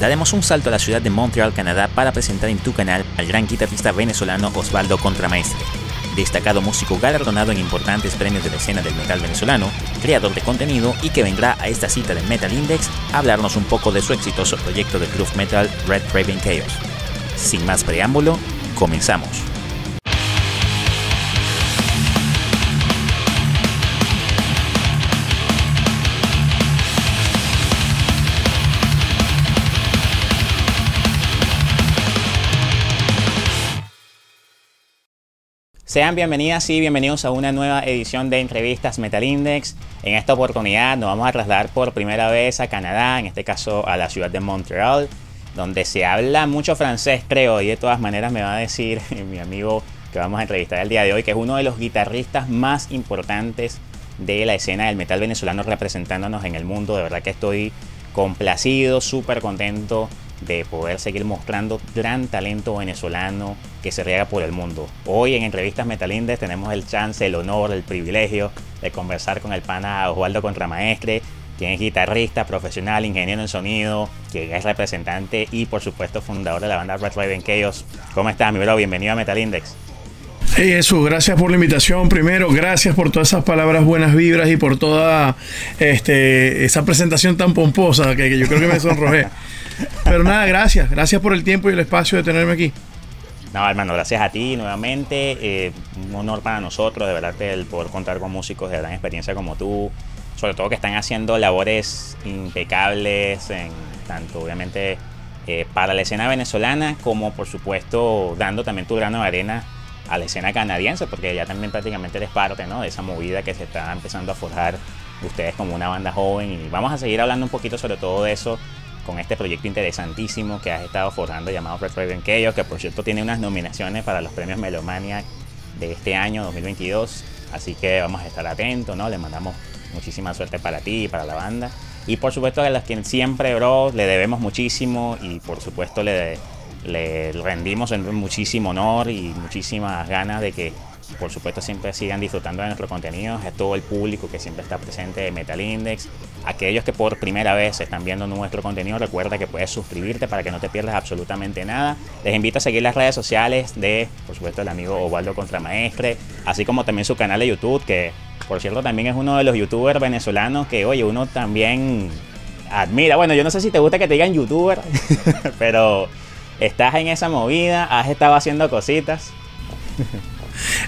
daremos un salto a la ciudad de Montreal, Canadá, para presentar en tu canal al gran guitarrista venezolano Osvaldo Contramaestre, destacado músico galardonado en importantes premios de la escena del metal venezolano, creador de contenido y que vendrá a esta cita del Metal Index a hablarnos un poco de su exitoso proyecto de groove metal Red Raven Chaos. Sin más preámbulo, comenzamos. Sean bienvenidas y bienvenidos a una nueva edición de entrevistas Metal Index. En esta oportunidad nos vamos a trasladar por primera vez a Canadá, en este caso a la ciudad de Montreal, donde se habla mucho francés, creo, y de todas maneras me va a decir mi amigo que vamos a entrevistar el día de hoy, que es uno de los guitarristas más importantes de la escena del metal venezolano representándonos en el mundo. De verdad que estoy complacido, súper contento de poder seguir mostrando gran talento venezolano que se riega por el mundo. Hoy en Entrevistas Metalindes tenemos el chance, el honor, el privilegio de conversar con el pana Osvaldo Contramaestre, quien es guitarrista, profesional, ingeniero en sonido, quien es representante y por supuesto fundador de la banda Red Raven Chaos. ¿Cómo estás, mi bro? Bienvenido a Metalindex. Hey Jesús, gracias por la invitación. Primero, gracias por todas esas palabras buenas vibras y por toda este, esa presentación tan pomposa que, que yo creo que me sonrojé. Pero nada, gracias. Gracias por el tiempo y el espacio de tenerme aquí. No, hermano, gracias a ti nuevamente. Eh, un honor para nosotros, de verdad, el poder contar con músicos de gran experiencia como tú. Sobre todo que están haciendo labores impecables, en, tanto obviamente eh, para la escena venezolana, como por supuesto dando también tu grano de arena a la escena canadiense, porque ya también prácticamente eres parte ¿no? de esa movida que se está empezando a forjar ustedes como una banda joven. Y vamos a seguir hablando un poquito sobre todo eso con este proyecto interesantísimo que has estado forjando llamado Red Raven Chaos, que por cierto tiene unas nominaciones para los premios Melomania de este año 2022. Así que vamos a estar atentos, ¿no? Le mandamos muchísima suerte para ti y para la banda. Y por supuesto a los que siempre, le debemos muchísimo y por supuesto le, le rendimos muchísimo honor y muchísimas ganas de que por supuesto siempre sigan disfrutando de nuestro contenido, a todo el público que siempre está presente de Metal Index, aquellos que por primera vez están viendo nuestro contenido, recuerda que puedes suscribirte para que no te pierdas absolutamente nada. Les invito a seguir las redes sociales de, por supuesto, el amigo Ovaldo Contramaestre, así como también su canal de YouTube, que por cierto también es uno de los youtubers venezolanos que, oye, uno también admira. Bueno, yo no sé si te gusta que te digan youtuber, pero estás en esa movida, has estado haciendo cositas.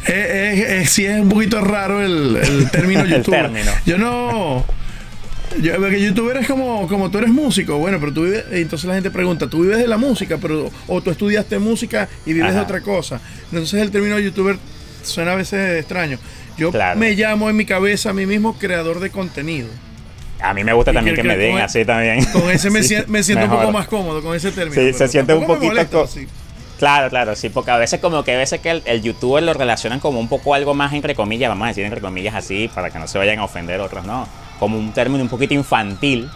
Eh, eh, eh, sí es un poquito raro el, término youtuber. Yo no. Yo, porque youtuber es como, como tú eres músico, bueno, pero tú vives, entonces la gente pregunta, ¿tú vives de la música? pero O tú estudiaste música y vives de otra cosa. Entonces el término youtuber suena a veces extraño. Yo me llamo en mi cabeza a mí mismo creador de contenido. A mí me gusta también que, me den así también. Con ese me, siento un poco más cómodo, con ese término. Sí, se siente un poquito... Claro, claro, sí, porque a veces como que a veces que el, youtuber lo relacionan como un poco algo más entre comillas, vamos a decir entre comillas así, para que no se vayan a ofender otros, ¿no? Como un término un poquito infantil.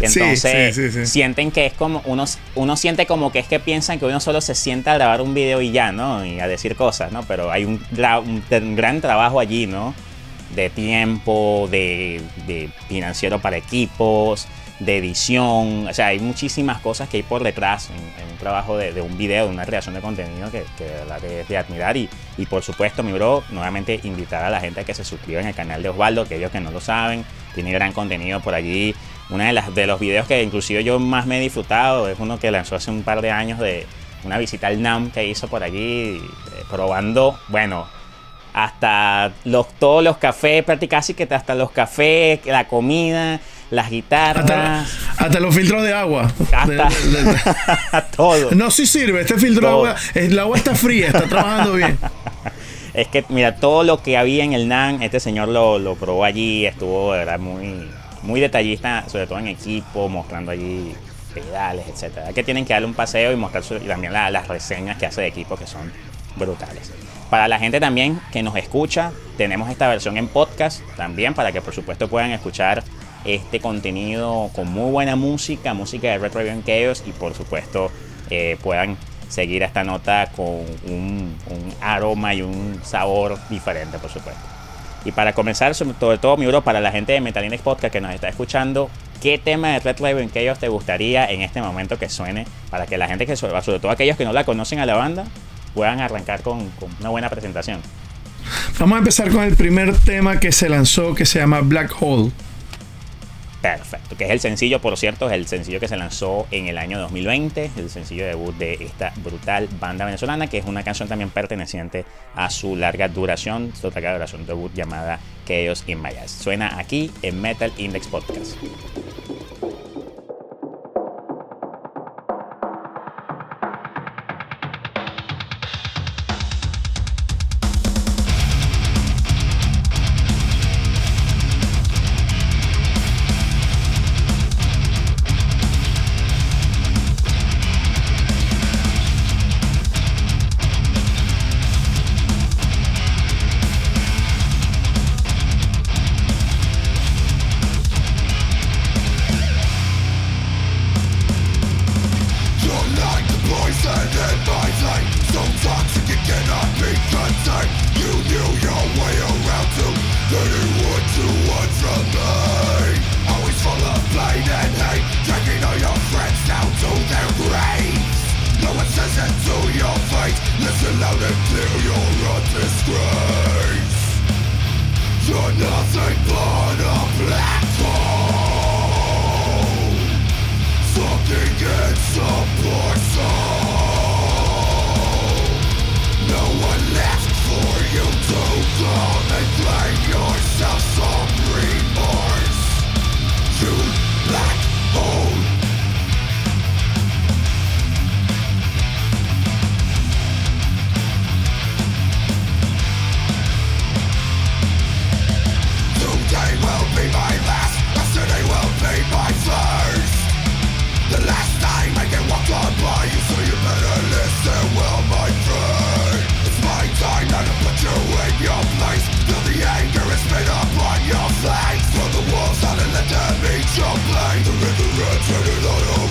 Y entonces sienten que es como, uno, uno siente como que es que piensan que uno solo se sienta a grabar un video y ya, ¿no? Y a decir cosas, ¿no? Pero hay un, un gran trabajo allí, ¿no? De tiempo, de, de financiero para equipos, de edición, o sea, hay muchísimas cosas que hay por detrás en, un trabajo de, un video, de una creación de contenido que, que de verdad es de admirar y, y, por supuesto, mi bro, nuevamente invitar a la gente a que se suscriban al canal de Osvaldo, que ellos que no lo saben, tiene gran contenido por allí. Una de, las, de los videos que inclusive yo más me he disfrutado es uno que lanzó hace un par de años de una visita al NAM que hizo por allí, eh, probando, bueno, hasta los, todos los cafés, prácticamente hasta los cafés, la comida, las guitarras. Hasta, los filtros de agua. Hasta todo. No, sí sirve. Este filtro de agua, el agua está fría, está trabajando bien. Es que, mira, todo lo que había en el NAN, este señor lo, lo probó allí, estuvo, de verdad, muy, muy detallista, sobre todo en equipo, mostrando allí pedales, etcétera. Que tienen que darle un paseo y mostrar también las reseñas que hace de equipo que son brutales. Para la gente también que nos escucha, tenemos esta versión en podcast también para que por supuesto puedan escuchar este contenido con muy buena música, música de Retro Chaos y por supuesto eh, puedan seguir esta nota con un, aroma y un sabor diferente, por supuesto. Y para comenzar, sobre todo, mi bro, para la gente de Metal Podcast que nos está escuchando, ¿qué tema de Red Raven Chaos te gustaría en este momento que suene para que la gente, que sobre todo aquellos que no la conocen a la banda, puedan arrancar con una buena presentación? Vamos a empezar con el primer tema que se lanzó que se llama Black Hole. Perfecto, que es el sencillo, por cierto, es el sencillo que se lanzó en el año 2020, el sencillo debut de esta brutal banda venezolana, que es una canción también perteneciente a su larga duración, su larga duración debut llamada Chaos in My Eyes. Suena aquí en Metal Index Podcast. Jump back the river and take it on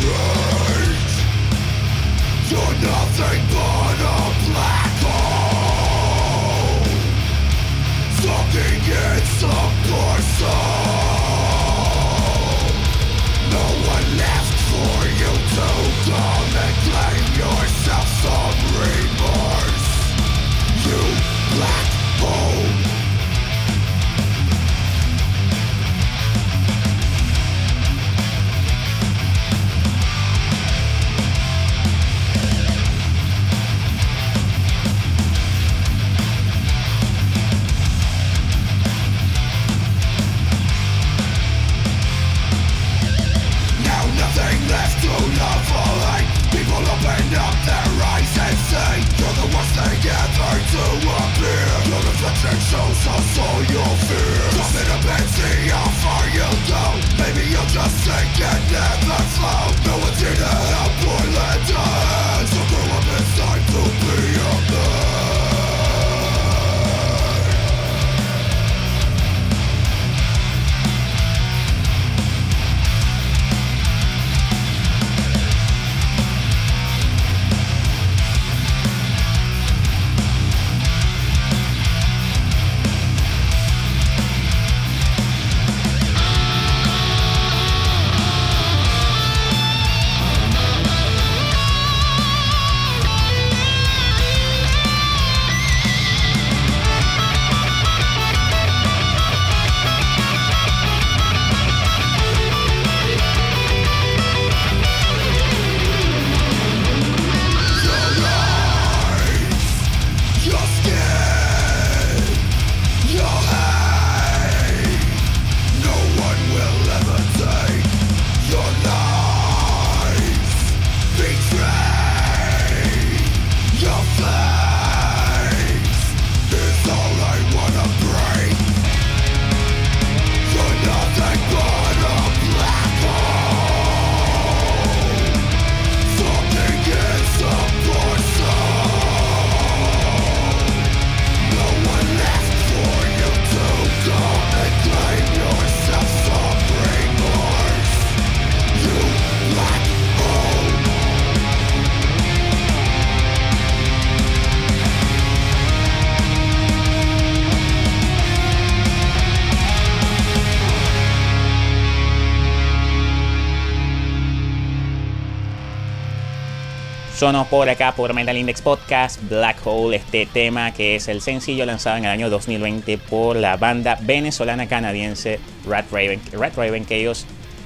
Sonó por acá por Metal Index Podcast, Black Hole, este tema que es el sencillo lanzado en el año 2020 por la banda venezolana canadiense Red Raven, Red Raven.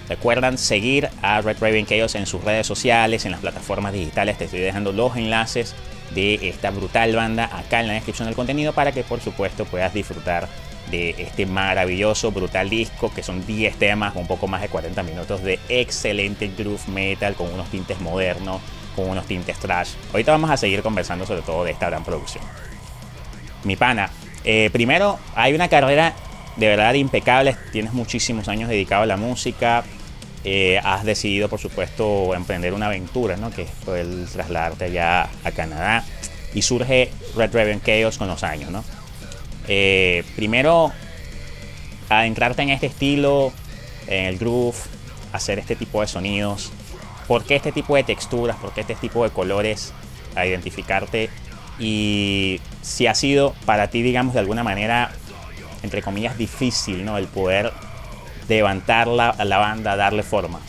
Recuerdan seguir a Red Raven Chaos en sus redes sociales, en las plataformas digitales. Te estoy dejando los enlaces de esta brutal banda acá en la descripción del contenido para que por supuesto puedas disfrutar de este maravilloso, brutal disco que son 10 temas, un poco más de 40 minutos de excelente groove metal con unos tintes modernos con unos tintes trash. Ahorita vamos a seguir conversando sobre todo de esta gran producción. Mi pana, eh, primero hay una carrera de verdad impecable, tienes muchísimos años dedicado a la música, eh, has decidido por supuesto emprender una aventura, ¿no? que es poder trasladarte allá a Canadá y surge Red Raven Chaos con los años. ¿no? Eh, primero, adentrarte en este estilo, en el groove, hacer este tipo de sonidos, por qué este tipo de texturas, por qué este tipo de colores a identificarte y si ha sido para ti, digamos, de alguna manera, entre comillas, difícil, ¿no? El poder levantar la, la banda, darle forma.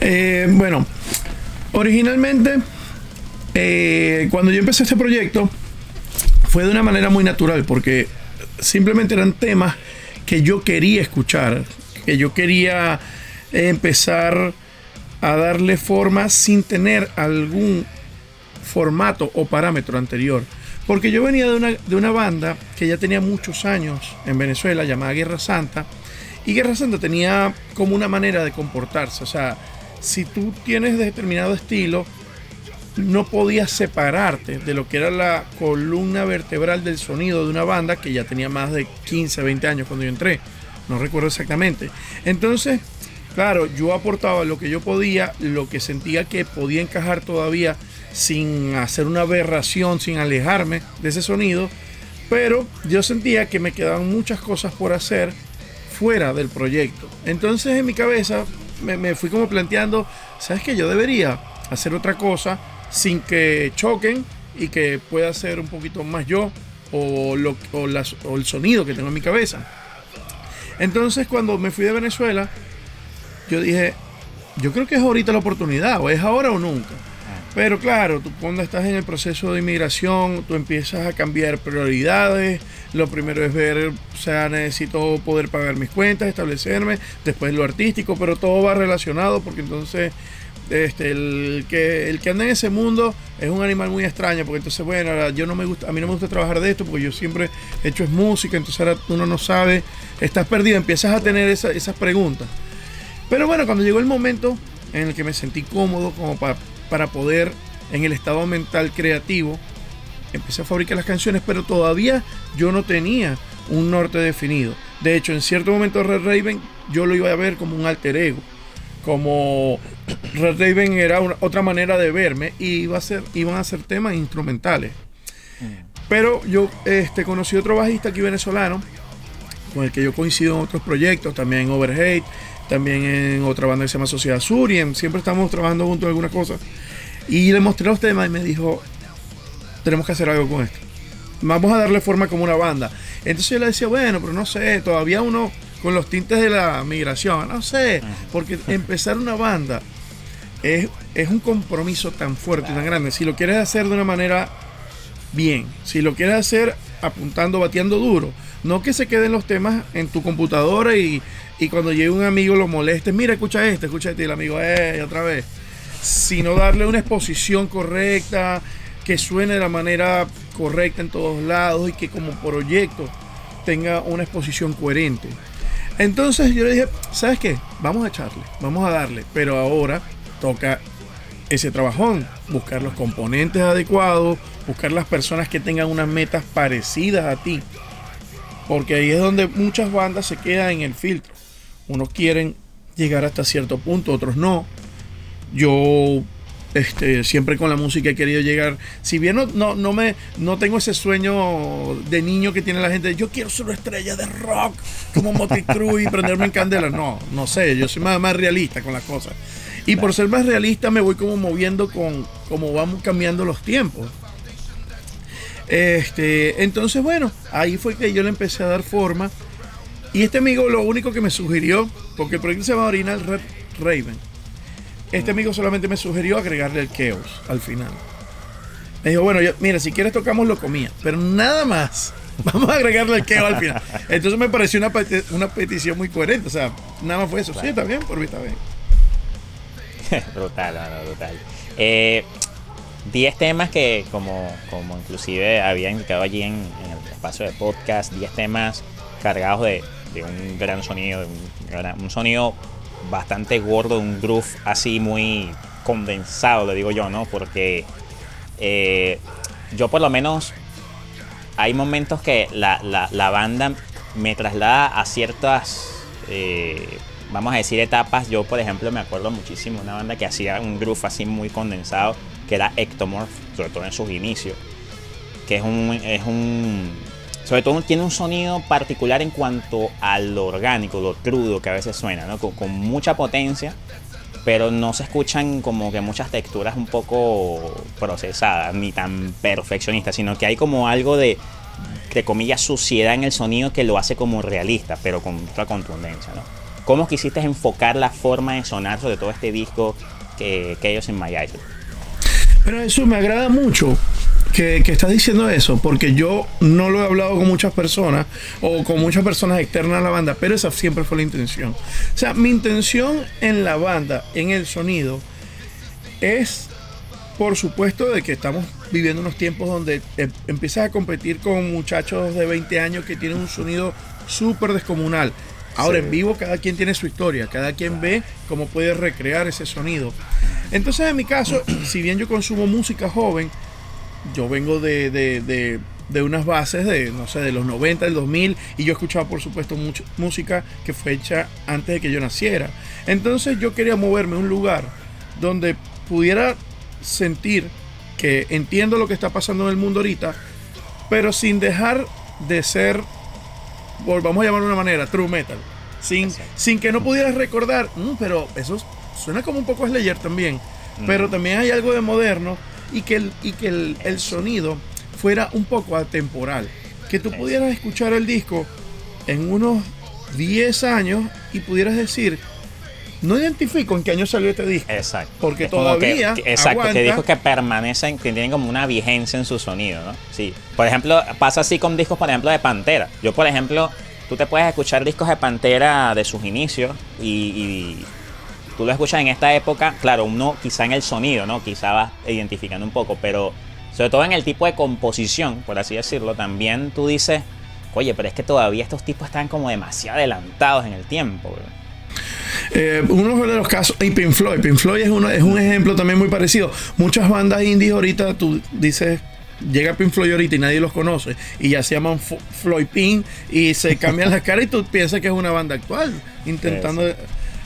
Eh, bueno, originalmente, eh, cuando yo empecé este proyecto, fue de una manera muy natural, porque simplemente eran temas que yo quería escuchar, que yo quería empezar a darle forma sin tener algún formato o parámetro anterior. Porque yo venía de una, de una banda que ya tenía muchos años en Venezuela llamada Guerra Santa. Y Guerra Santa tenía como una manera de comportarse. O sea, si tú tienes determinado estilo, no podías separarte de lo que era la columna vertebral del sonido de una banda que ya tenía más de 15, 20 años cuando yo entré. No recuerdo exactamente. Entonces, Claro, yo aportaba lo que yo podía, lo que sentía que podía encajar todavía sin hacer una aberración, sin alejarme de ese sonido, pero yo sentía que me quedaban muchas cosas por hacer fuera del proyecto. Entonces en mi cabeza me, fui como planteando, ¿sabes que Yo debería hacer otra cosa sin que choquen y que pueda ser un poquito más yo o, lo, o el sonido que tengo en mi cabeza. Entonces cuando me fui de Venezuela, yo dije, yo creo que es ahorita la oportunidad, o es ahora o nunca. Pero claro, tú cuando estás en el proceso de inmigración, tú empiezas a cambiar prioridades. Lo primero es ver, o sea, necesito poder pagar mis cuentas, establecerme, después lo artístico, pero todo va relacionado porque entonces este, el que el que anda en ese mundo es un animal muy extraño porque entonces bueno yo no me gusta a mí no me gusta trabajar de esto porque yo siempre he hecho es música entonces ahora uno no sabe estás perdido empiezas a tener esas preguntas pero bueno, cuando llegó el momento en el que me sentí cómodo como para, para poder, en el estado mental creativo, empecé a fabricar las canciones, pero todavía yo no tenía un norte definido. De hecho, en cierto momento Red Raven yo lo iba a ver como un alter ego, como Red Raven era otra manera de verme y iba a ser, iban a ser temas instrumentales. Mm. Pero yo este, conocí otro bajista aquí venezolano, con el que yo coincido en otros proyectos, también en Overhate, también en otra banda que se llama Sociedad Sur y siempre estamos trabajando juntos en algunas cosas. Y le mostré los temas y me dijo, tenemos que hacer algo con esto. Vamos a darle forma como una banda. Entonces yo le decía, bueno, pero no sé, todavía uno con los tintes de la migración, no sé, porque empezar una banda es, es un compromiso tan fuerte tan grande. Si lo quieres hacer de una manera bien, si lo quieres hacer apuntando, bateando duro, no que se queden los temas en tu computadora y y cuando llegue un amigo lo moleste, mira, escucha este, escucha este, y el amigo, eh, otra vez. Sino darle una exposición correcta, que suene de la manera correcta en todos lados y que como proyecto tenga una exposición coherente. Entonces yo le dije, ¿sabes qué? Vamos a echarle, vamos a darle, pero ahora toca ese trabajón, buscar los componentes adecuados, buscar las personas que tengan unas metas parecidas a ti, porque ahí es donde muchas bandas se quedan en el filtro. Unos quieren llegar hasta cierto punto, otros no. Yo este, siempre con la música he querido llegar. Si bien no, no, me, no tengo ese sueño de niño que tiene la gente, yo quiero ser una estrella de rock como Motley y prenderme en candela. No, no sé, yo soy más, más realista con las cosas. Y por ser más realista me voy como moviendo con cómo vamos cambiando los tiempos. Este, entonces, bueno, ahí fue que yo le empecé a dar forma y este amigo lo único que me sugirió, porque el proyecto se llama Original Red Raven, este amigo solamente me sugirió agregarle el Chaos al final. Me dijo, bueno, yo, mira, si quieres tocamos lo comía, pero nada más. Vamos a agregarle el Chaos al final. Entonces me pareció una, una petición muy coherente. O sea, nada más fue eso. Sí, está bien, por mí está bien. brutal, brutal. Eh, 10 temas que, como, como inclusive había indicado allí en, el espacio de podcast, 10 temas cargados de, un gran sonido, un, sonido bastante gordo, un groove así muy condensado, le digo yo, ¿no? Porque eh, yo por lo menos hay momentos que la, la, banda me traslada a ciertas, eh, vamos a decir, etapas. Yo, por ejemplo, me acuerdo muchísimo de una banda que hacía un groove así muy condensado que era Ectomorph, sobre todo en sus inicios, que es un, es un sobre todo tiene un sonido particular en cuanto a lo orgánico, lo crudo que a veces suena, ¿no? con, mucha potencia, pero no se escuchan como que muchas texturas un poco procesadas, ni tan perfeccionistas, sino que hay como algo de, de comillas, suciedad en el sonido que lo hace como realista, pero con otra contundencia, ¿no? ¿Cómo quisiste enfocar la forma de sonar sobre todo este disco que, que ellos en My pero eso me agrada mucho que, estás diciendo eso, porque yo no lo he hablado con muchas personas o con muchas personas externas a la banda, pero esa siempre fue la intención. O sea, mi intención en la banda, en el sonido, es, por supuesto, de que estamos viviendo unos tiempos donde em, empiezas a competir con muchachos de 20 años que tienen un sonido súper descomunal. Ahora en vivo cada quien tiene su historia, cada quien ve cómo puede recrear ese sonido. Entonces en mi caso, si bien yo consumo música joven, yo vengo de, de, de, unas bases de, no sé, de los 90, del 2000, y yo escuchaba por supuesto mucha música que fue hecha antes de que yo naciera. Entonces yo quería moverme a un lugar donde pudiera sentir que entiendo lo que está pasando en el mundo ahorita, pero sin dejar de ser vamos a llamarlo de una manera, true metal. Sin, sin que no pudieras recordar, mm, pero eso suena como un poco Slayer también. Pero también hay algo de moderno y que el, y que el, sonido fuera un poco atemporal. Que tú pudieras escuchar el disco en unos 10 años y pudieras decir, no identifico en qué año salió este disco. Exacto. Porque todavía. Que, exacto, que discos que permanecen, que tienen como una vigencia en su sonido, ¿no? Sí. Por ejemplo, pasa así con discos, por ejemplo, de Pantera. Yo, por ejemplo, tú te puedes escuchar discos de Pantera de sus inicios y, tú lo escuchas en esta época, claro, uno quizá en el sonido, ¿no? Quizá vas identificando un poco, pero sobre todo en el tipo de composición, por así decirlo, también tú dices, oye, pero es que todavía estos tipos están como demasiado adelantados en el tiempo, eh, uno de los casos, y Pink Floyd, Pink Floyd es, uno, es un ejemplo también muy parecido. Muchas bandas indies ahorita, tú dices, llega Pink Floyd ahorita y nadie los conoce, y ya se llaman Floyd Pink, y se cambian las caras y tú piensas que es una banda actual, intentando...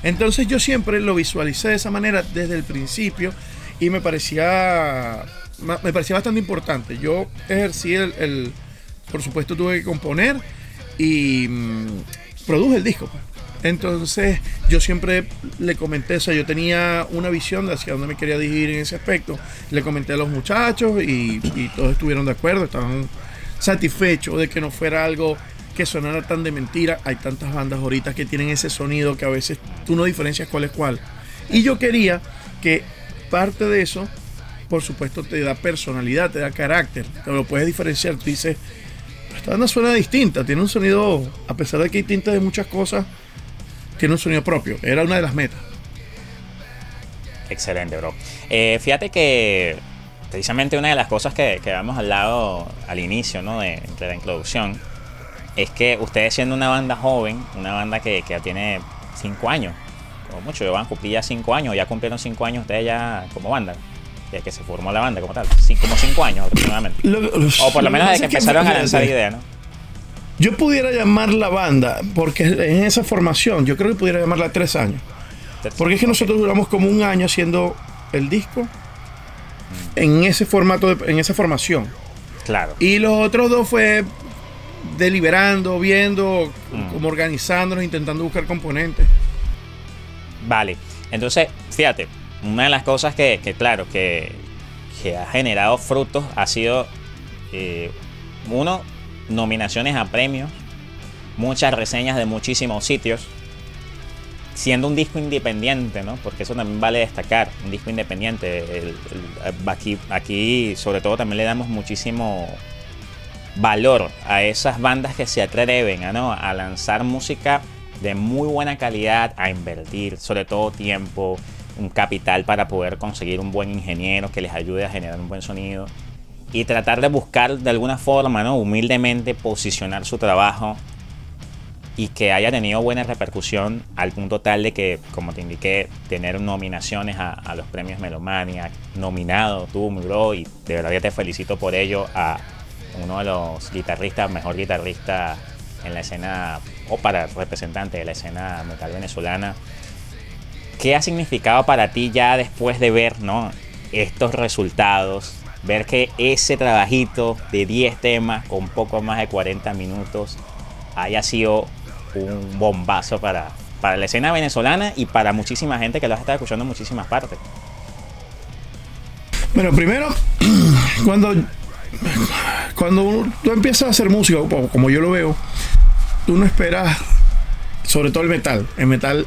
Entonces yo siempre lo visualicé de esa manera desde el principio y me parecía me parecía bastante importante. Yo ejercí el, por supuesto tuve que componer y mm, produje el disco. Pues. Entonces yo siempre le comenté, o sea, yo tenía una visión de hacia dónde me quería dirigir en ese aspecto. Le comenté a los muchachos y, todos estuvieron de acuerdo, estaban satisfechos de que no fuera algo que sonara tan de mentira. Hay tantas bandas ahorita que tienen ese sonido que a veces tú no diferencias cuál es cuál. Y yo quería que parte de eso, por supuesto, te da personalidad, te da carácter, te lo puedes diferenciar. Tú dices, esta banda suena distinta, tiene un sonido, a pesar de que hay tinta de muchas cosas, tiene un sonido propio. Era una de las metas. Excelente, bro. Eh, fíjate que precisamente una de las cosas que, que habíamos hablado al inicio ¿no? de, la introducción es que ustedes siendo una banda joven, una banda que, que ya tiene 5 años, como mucho, van a cumplir ya 5 años, ya cumplieron 5 años ustedes ya como banda, desde que se formó la banda como tal, como 5 años aproximadamente. o por lo menos desde que empezaron a lanzar ideas, ¿no? Yo pudiera llamar la banda, porque en esa formación, yo creo que pudiera llamarla tres años. Porque es que nosotros duramos como un año haciendo el disco en ese formato, en esa formación. Claro. Y los otros dos fue deliberando, viendo, mm. como organizándonos, intentando buscar componentes. Vale. Entonces, fíjate, una de las cosas que, claro, que, ha generado frutos ha sido, eh, uno, nominaciones a premios, muchas reseñas de muchísimos sitios. siendo un disco independiente, ¿no? Porque eso también vale destacar, un disco independiente. aquí, aquí, sobre todo, también le damos muchísimo valor a esas bandas que se atreven ¿no? a lanzar música de muy buena calidad, a invertir, sobre todo tiempo, un capital para poder conseguir un buen ingeniero que les ayude a generar un buen sonido y tratar de buscar de alguna forma, ¿no? humildemente, posicionar su trabajo y que haya tenido buena repercusión al punto tal de que, como te indiqué, tener nominaciones a, los premios Melomania, nominado tú, mi bro, y de verdad ya te felicito por ello a uno de los guitarristas, mejor guitarrista en la escena, o para representante de la escena metal venezolana. ¿Qué ha significado para ti ya después de ver ¿no? estos resultados? Ver que ese trabajito de 10 temas con poco más de 40 minutos haya sido un bombazo para, para la escena venezolana y para muchísima gente que lo está escuchando en muchísimas partes. Bueno, primero, cuando, cuando tú empiezas a hacer música, como yo lo veo, tú no esperas, sobre todo el metal. El metal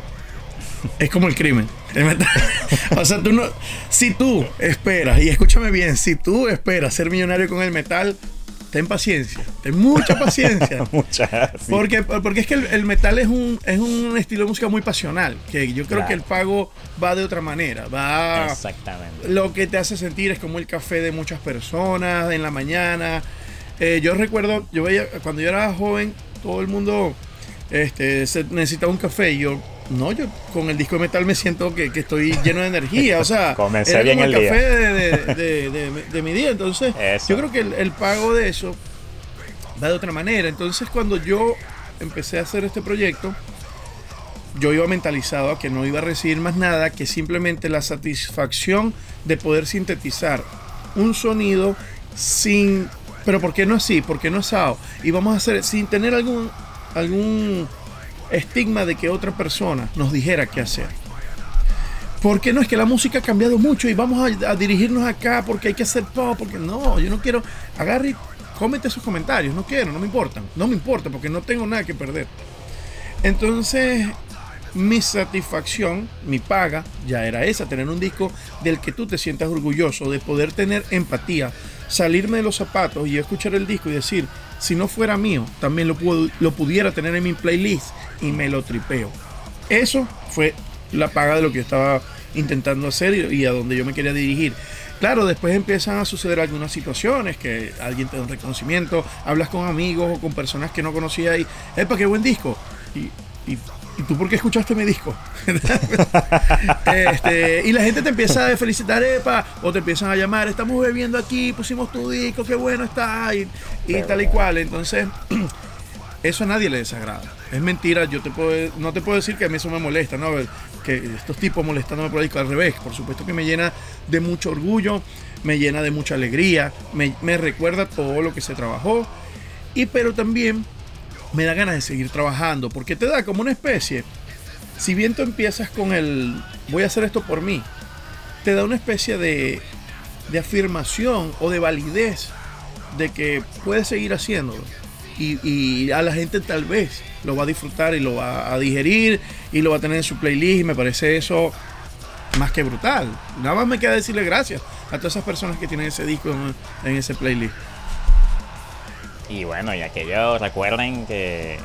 es como el crimen. El metal, o sea, tú no, si tú esperas, y escúchame bien, si tú esperas ser millonario con el metal, ten paciencia, ten mucha paciencia. mucha, porque, porque es que el, metal es un, es un estilo de música muy pasional, que yo creo que el pago va de otra manera, va... Exactamente. Lo que te hace sentir es como el café de muchas personas en la mañana. Eh, yo recuerdo, yo veía, cuando yo era joven, todo el mundo este, necesitaba un café y yo no, yo con el disco de metal me siento que, estoy lleno de energía. O sea, Comencé bien el, café De, mi día. Entonces, yo creo que el, pago de eso va de otra manera. Entonces, cuando yo empecé a hacer este proyecto, yo iba mentalizado a que no iba a recibir más nada que simplemente la satisfacción de poder sintetizar un sonido sin. Pero ¿por qué no así? ¿Por qué no asado? Y vamos a hacer sin tener algún algún estigma de que otra persona nos dijera qué hacer. Porque no es que la música ha cambiado mucho y vamos a, dirigirnos acá porque hay que hacer pop, porque no, yo no quiero. Agarre y cómete esos comentarios, no quiero, no me importan, no me importa porque no tengo nada que perder. Entonces, mi satisfacción, mi paga, ya era esa, tener un disco del que tú te sientas orgulloso, de poder tener empatía, salirme de los zapatos y escuchar el disco y decir, si no fuera mío, también lo, lo pudiera tener en mi playlist y me lo tripeo. Eso fue la paga de lo que yo estaba intentando hacer y, a donde yo me quería dirigir. Claro, después empiezan a suceder algunas situaciones que alguien te da un reconocimiento, hablas con amigos o con personas que no conocía y, ¡epa, qué buen disco! Y, y ¿y tú por qué escuchaste mi disco? Este, y la gente te empieza a felicitar, epa, o te empiezan a llamar, estamos bebiendo aquí, pusimos tu disco, qué bueno está, y, tal y cual. Entonces, eso a nadie le desagrada. Es mentira, yo te puedo, no te puedo decir que a mí eso me molesta, ¿no? Que estos tipos molestándome por disco, al revés, por supuesto que me llena de mucho orgullo, me llena de mucha alegría, me, me recuerda todo lo que se trabajó, y pero también me da ganas de seguir trabajando, porque te da como una especie, si bien tú empiezas con el voy a hacer esto por mí, te da una especie de, de afirmación o de validez de que puedes seguir haciéndolo. Y, a la gente tal vez lo va a disfrutar y lo va a digerir y lo va a tener en su playlist y me parece eso más que brutal. Nada más me queda decirle gracias a todas esas personas que tienen ese disco en ese playlist. Y bueno, y aquellos recuerden que,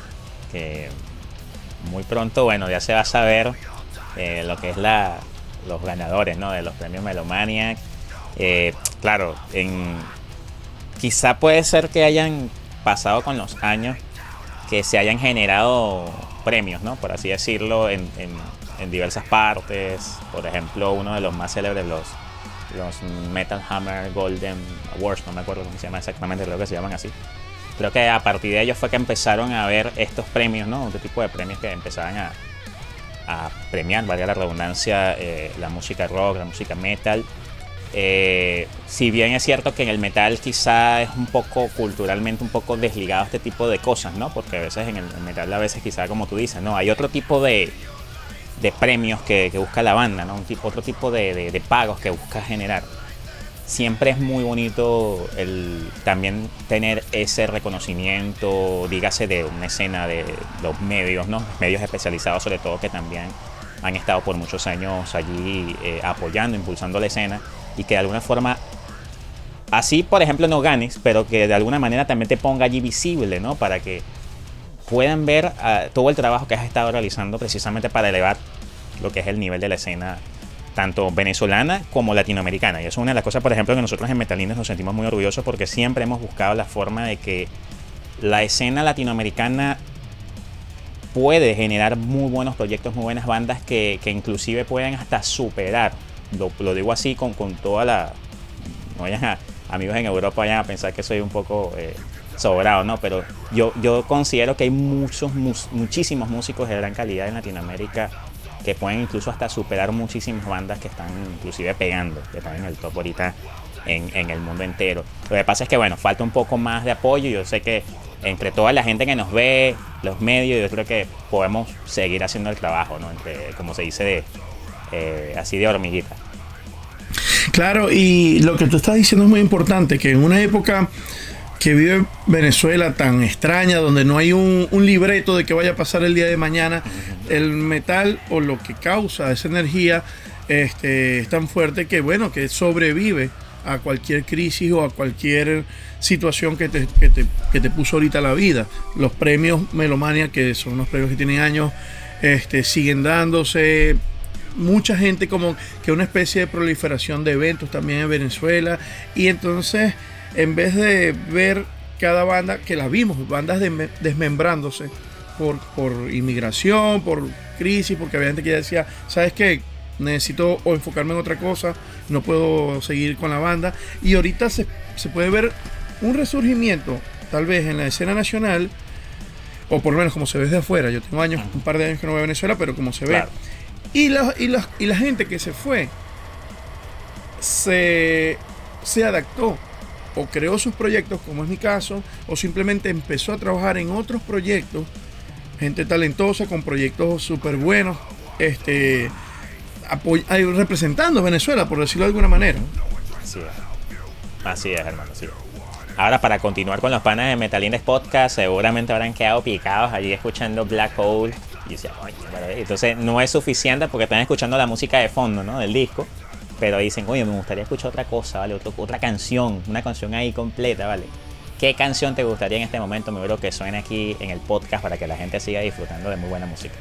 muy pronto, bueno, ya se va a saber eh, lo que es la, los ganadores ¿no? de los premios Melomaniac. Eh, claro, en, quizá puede ser que hayan pasado con los años que se hayan generado premios, ¿no? Por así decirlo, en, diversas partes. Por ejemplo, uno de los más célebres, los, Metal Hammer Golden Awards, no me acuerdo cómo se llama exactamente, creo que se llaman así creo que a partir de ellos fue que empezaron a ver estos premios, ¿no? Otro tipo de premios que empezaban a, premiar, valga la redundancia, eh, la música rock, la música metal. Eh, si bien es cierto que en el metal quizá es un poco culturalmente un poco desligado este tipo de cosas, ¿no? Porque a veces en el, metal a veces quizá como tú dices, ¿no? Hay otro tipo de, premios que, busca la banda, ¿no? Un tipo, otro tipo de pagos que busca generar siempre es muy bonito el también tener ese reconocimiento, dígase de una escena de los medios, ¿no? Medios especializados sobre todo que también han estado por muchos años allí eh, apoyando, impulsando la escena y que de alguna forma, así por ejemplo no ganes, pero que de alguna manera también te ponga allí visible, ¿no? Para que puedan ver ah, todo el trabajo que has estado realizando precisamente para elevar lo que es el nivel de la escena tanto venezolana como latinoamericana. Y eso es una de las cosas, por ejemplo, que nosotros en Metalines nos sentimos muy orgullosos porque siempre hemos buscado la forma de que la escena latinoamericana puede generar muy buenos proyectos, muy buenas bandas que, inclusive pueden hasta superar, lo, digo así con, con, toda la... No vayan a, amigos en Europa vayan a pensar que soy un poco eh, sobrado, ¿no? Pero yo, yo considero que hay muchos, muchísimos músicos de gran calidad en Latinoamérica que pueden incluso hasta superar muchísimas bandas que están inclusive pegando, que están en el top ahorita en, en, el mundo entero. Lo que pasa es que, bueno, falta un poco más de apoyo. Yo sé que entre toda la gente que nos ve, los medios, yo creo que podemos seguir haciendo el trabajo, ¿no? Entre, como se dice, de, eh, así de hormiguita. Claro, y lo que tú estás diciendo es muy importante, que en una época que vive Venezuela tan extraña, donde no hay un, libreto de que vaya a pasar el día de mañana, el metal o lo que causa esa energía este, es tan fuerte que, bueno, que sobrevive a cualquier crisis o a cualquier situación que te, que te, puso ahorita la vida. Los premios Melomania, que son unos premios que tienen años, este, siguen dándose. Mucha gente como que una especie de proliferación de eventos también en Venezuela. Y entonces en vez de ver cada banda, que la vimos, bandas desmembrándose por, por inmigración, por crisis, porque había gente que decía, ¿sabes qué? Necesito o enfocarme en otra cosa, no puedo seguir con la banda. Y ahorita se, puede ver un resurgimiento, tal vez en la escena nacional, o por lo menos como se ve desde afuera. Yo tengo años, un par de años que no a Venezuela, pero como se ve. Y, la, y, y la gente que se fue se, se adaptó o creó sus proyectos, como es mi caso, o simplemente empezó a trabajar en otros proyectos, gente talentosa con proyectos súper buenos, este, representando Venezuela, por decirlo de alguna manera. Así es, así es hermano, así Ahora, para continuar con los panas de Metalines Podcast, seguramente habrán quedado picados allí escuchando Black Hole. Y entonces no es suficiente porque están escuchando la música de fondo, ¿no? Del disco pero dicen, oye, me gustaría escuchar otra cosa, ¿vale? otra canción, una canción ahí completa, ¿vale? ¿Qué canción te gustaría en este momento? Me veo que suene aquí en el podcast para que la gente siga disfrutando de muy buena música.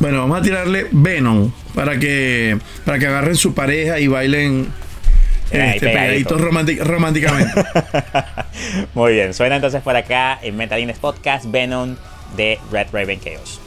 Bueno, vamos a tirarle Venom para que, para que agarren su pareja y bailen este, pegaditos románticamente. muy bien, suena entonces por acá en Metalines Podcast Venom de Red Raven Chaos.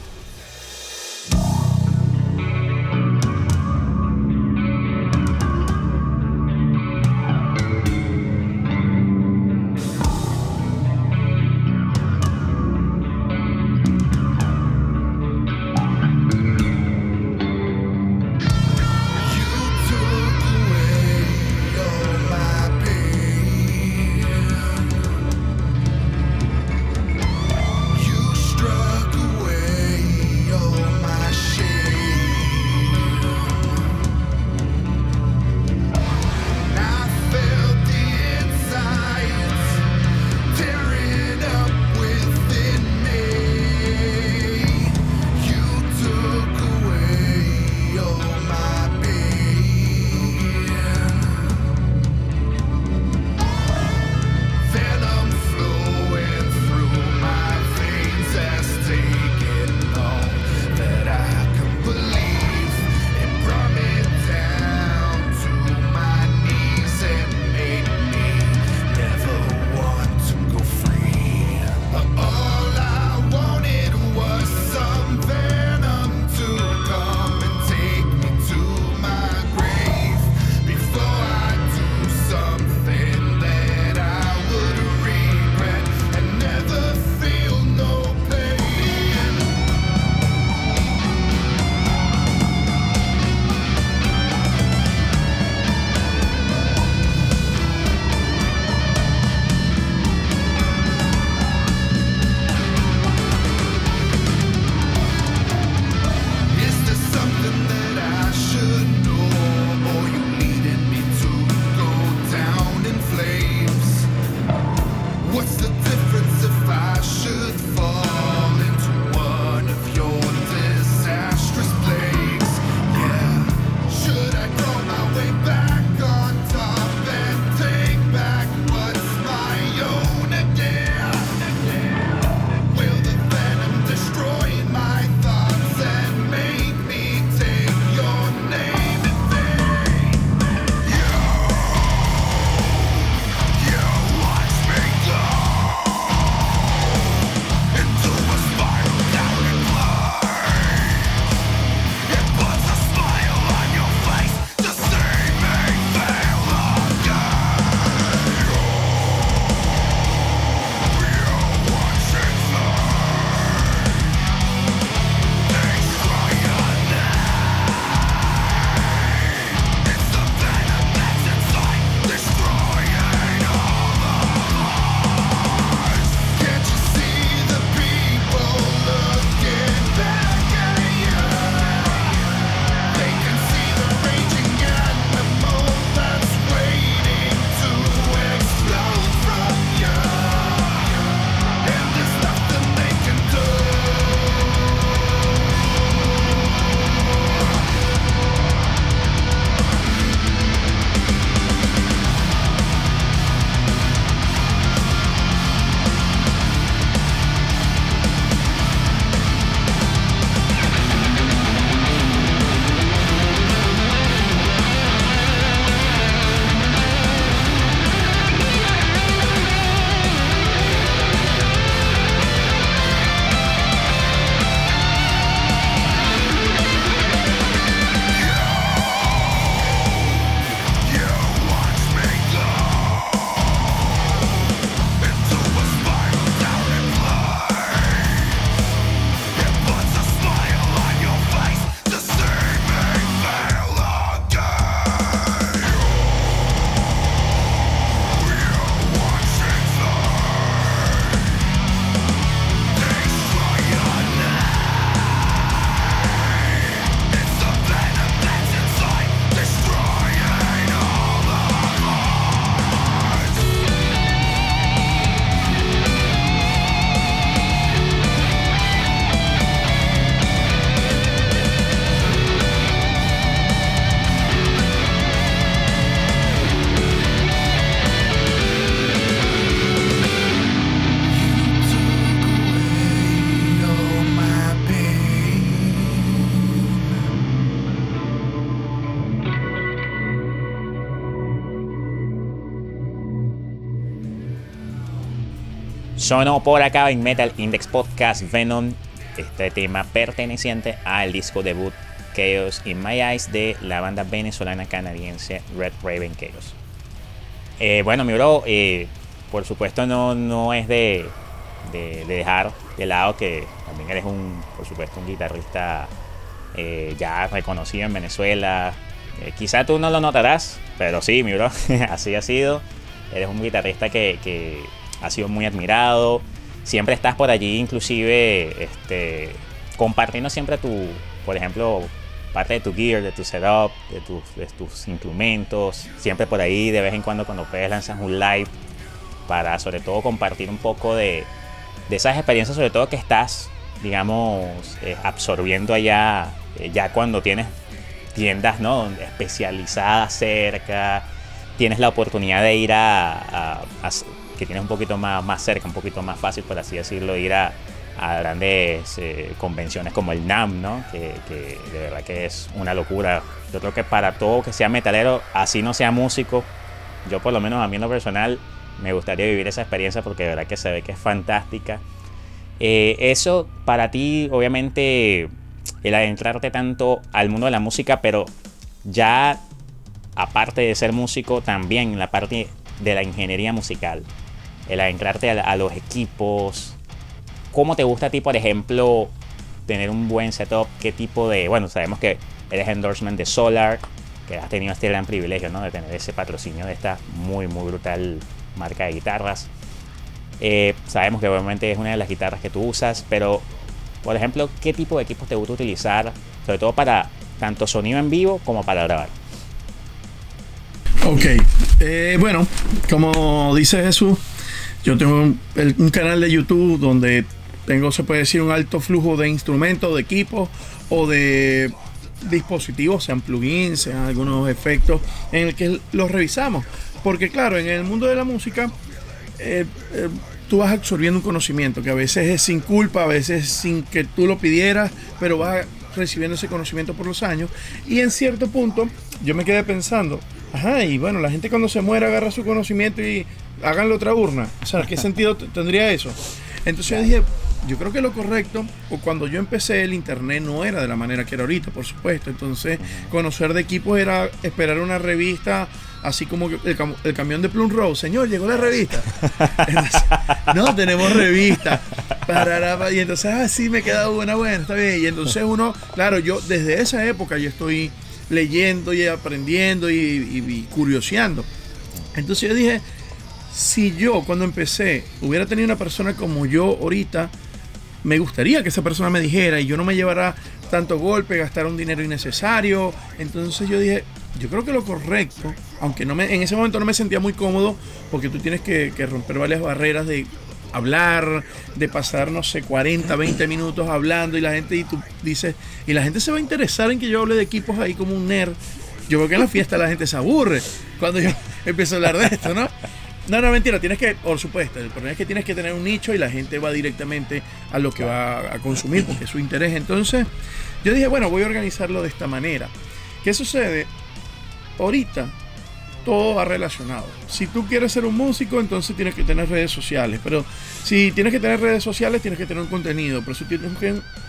Sonó por acá en Metal Index Podcast Venom, este tema perteneciente al disco debut Chaos in My Eyes de la banda venezolana canadiense Red Raven Chaos. Eh, bueno, mi bro, eh, por supuesto no, no es de, de, dejar de lado que también eres un, por supuesto, un guitarrista eh, ya reconocido en Venezuela. quizá tú no lo notarás, pero sí, mi bro, así ha sido. Eres un guitarrista que ha sido muy admirado. Siempre estás por allí, inclusive este, compartiendo siempre tu, por ejemplo, parte de tu gear, de tu setup, de tus, de tus instrumentos. Siempre por ahí, de vez en cuando, cuando puedes, lanzas un live para, sobre todo, compartir un poco de, esas experiencias, sobre todo que estás, digamos, eh, absorbiendo allá, eh, ya cuando tienes tiendas ¿no? especializadas cerca, tienes la oportunidad de ir a, que tienes un poquito más, más cerca, un poquito más fácil, por así decirlo, ir a, grandes eh, convenciones como el NAM, ¿no? Que, de verdad que es una locura. Yo creo que para todo que sea metalero, así no sea músico, yo por lo menos a mí en lo personal me gustaría vivir esa experiencia porque de verdad que se ve que es fantástica. Eh, eso para ti, obviamente, el adentrarte tanto al mundo de la música, pero ya aparte de ser músico, también la parte de la ingeniería musical, el adentrarte a los equipos, ¿Cómo te gusta a ti, por ejemplo, tener un buen setup? ¿Qué tipo de... Bueno, sabemos que eres endorsement de Solar, que has tenido este gran privilegio, ¿no? De tener ese patrocinio de esta muy, muy brutal marca de guitarras. Eh, sabemos que obviamente es una de las guitarras que tú usas, pero, por ejemplo, ¿qué tipo de equipos te gusta utilizar? Sobre todo para tanto sonido en vivo como para grabar. Ok, eh, bueno, como dice Jesús, yo tengo un canal de YouTube donde tengo, se puede decir, un alto flujo de instrumentos, de equipos o de dispositivos, sean plugins, sean algunos efectos, en el que los revisamos. Porque claro, en el mundo de la música, eh, eh, tú vas absorbiendo un conocimiento que a veces es sin culpa, a veces sin que tú lo pidieras, pero vas recibiendo ese conocimiento por los años. Y en cierto punto, yo me quedé pensando, ajá, y bueno, la gente cuando se muere agarra su conocimiento y háganle otra urna. O sea, ¿qué sentido tendría eso? Entonces yo dije, yo creo que lo correcto, cuando yo empecé el internet no era de la manera que era ahorita, por supuesto. Entonces, conocer de equipos era esperar una revista, así como el, camión de Plum Road. Señor, llegó la revista. no, tenemos revista. y entonces, ah, sí, me queda buena, buena, está bien. Y entonces uno, claro, yo desde esa época yo estoy leyendo y aprendiendo y, y curioseando. Entonces yo dije, si yo cuando empecé hubiera tenido una persona como yo ahorita, me gustaría que esa persona me dijera y yo no me llevara tanto golpe, gastar un dinero innecesario. Entonces yo dije, yo creo que lo correcto, aunque no me, en ese momento no me sentía muy cómodo, porque tú tienes que, romper varias barreras de hablar, de pasar, no sé, 40, 20 minutos hablando y la gente, y tú dices, y la gente se va a interesar en que yo hable de equipos ahí como un nerd. Yo creo que en la fiesta la gente se aburre cuando yo empiezo a hablar de esto, ¿no? No, no, mentira, tienes que, por supuesto, el problema es que tienes que tener un nicho y la gente va directamente a lo que va a consumir porque es su interés. Entonces, yo dije, bueno, voy a organizarlo de esta manera. ¿Qué sucede? Ahorita todo va relacionado. Si tú quieres ser un músico, entonces tienes que tener redes sociales. Pero si tienes que tener redes sociales, tienes que tener un contenido. Pero si tienes,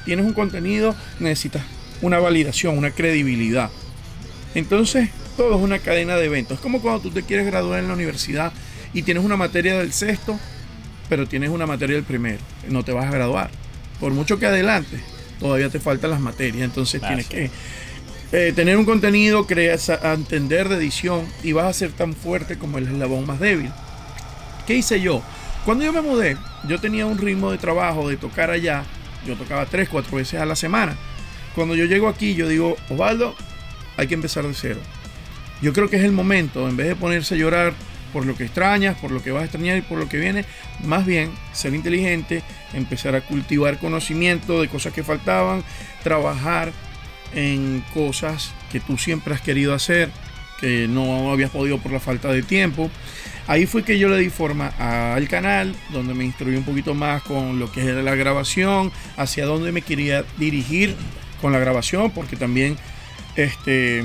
tienes un contenido, necesitas una validación, una credibilidad. Entonces, todo es una cadena de eventos. Es como cuando tú te quieres graduar en la universidad y tienes una materia del sexto, pero tienes una materia del primero. No te vas a graduar. Por mucho que adelante, todavía te faltan las materias. Entonces tienes que eh, tener un contenido, crear, entender de edición y vas a ser tan fuerte como el eslabón más débil. ¿Qué hice yo? Cuando yo me mudé, yo tenía un ritmo de trabajo de tocar allá. Yo tocaba tres, cuatro veces a la semana. Cuando yo llego aquí, yo digo, Osvaldo, hay que empezar de cero. Yo creo que es el momento, en vez de ponerse a llorar por lo que extrañas, por lo que vas a extrañar y por lo que viene, más bien ser inteligente, empezar a cultivar conocimiento de cosas que faltaban, trabajar en cosas que tú siempre has querido hacer, que no habías podido por la falta de tiempo. Ahí fue que yo le di forma al canal, donde me instruí un poquito más con lo que era la grabación, hacia dónde me quería dirigir con la grabación, porque también, este,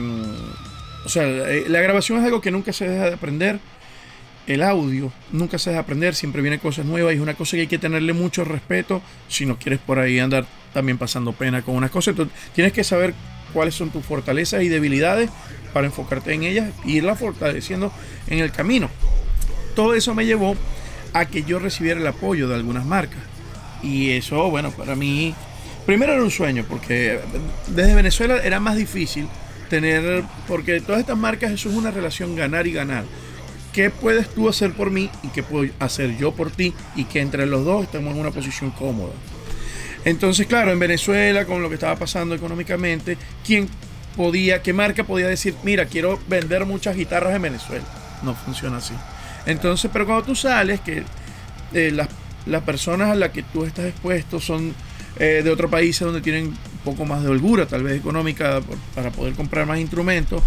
o sea, la grabación es algo que nunca se deja de aprender el audio nunca se deja aprender, siempre viene cosas nuevas y es una cosa que hay que tenerle mucho respeto si no quieres por ahí andar también pasando pena con unas cosas. Entonces, tienes que saber cuáles son tus fortalezas y debilidades para enfocarte en ellas e irlas fortaleciendo en el camino. Todo eso me llevó a que yo recibiera el apoyo de algunas marcas. Y eso, bueno, para mí, primero era un sueño, porque desde Venezuela era más difícil tener, porque todas estas marcas, eso es una relación ganar y ganar. ¿Qué puedes tú hacer por mí y qué puedo hacer yo por ti? Y que entre los dos estemos en una posición cómoda. Entonces, claro, en Venezuela, con lo que estaba pasando económicamente, ¿quién podía, qué marca podía decir, mira, quiero vender muchas guitarras en Venezuela? No funciona así. Entonces, pero cuando tú sales, que eh, las, las, personas a las que tú estás expuesto son eh, de otros países donde tienen poco más de holgura, tal vez económica, para poder comprar más instrumentos,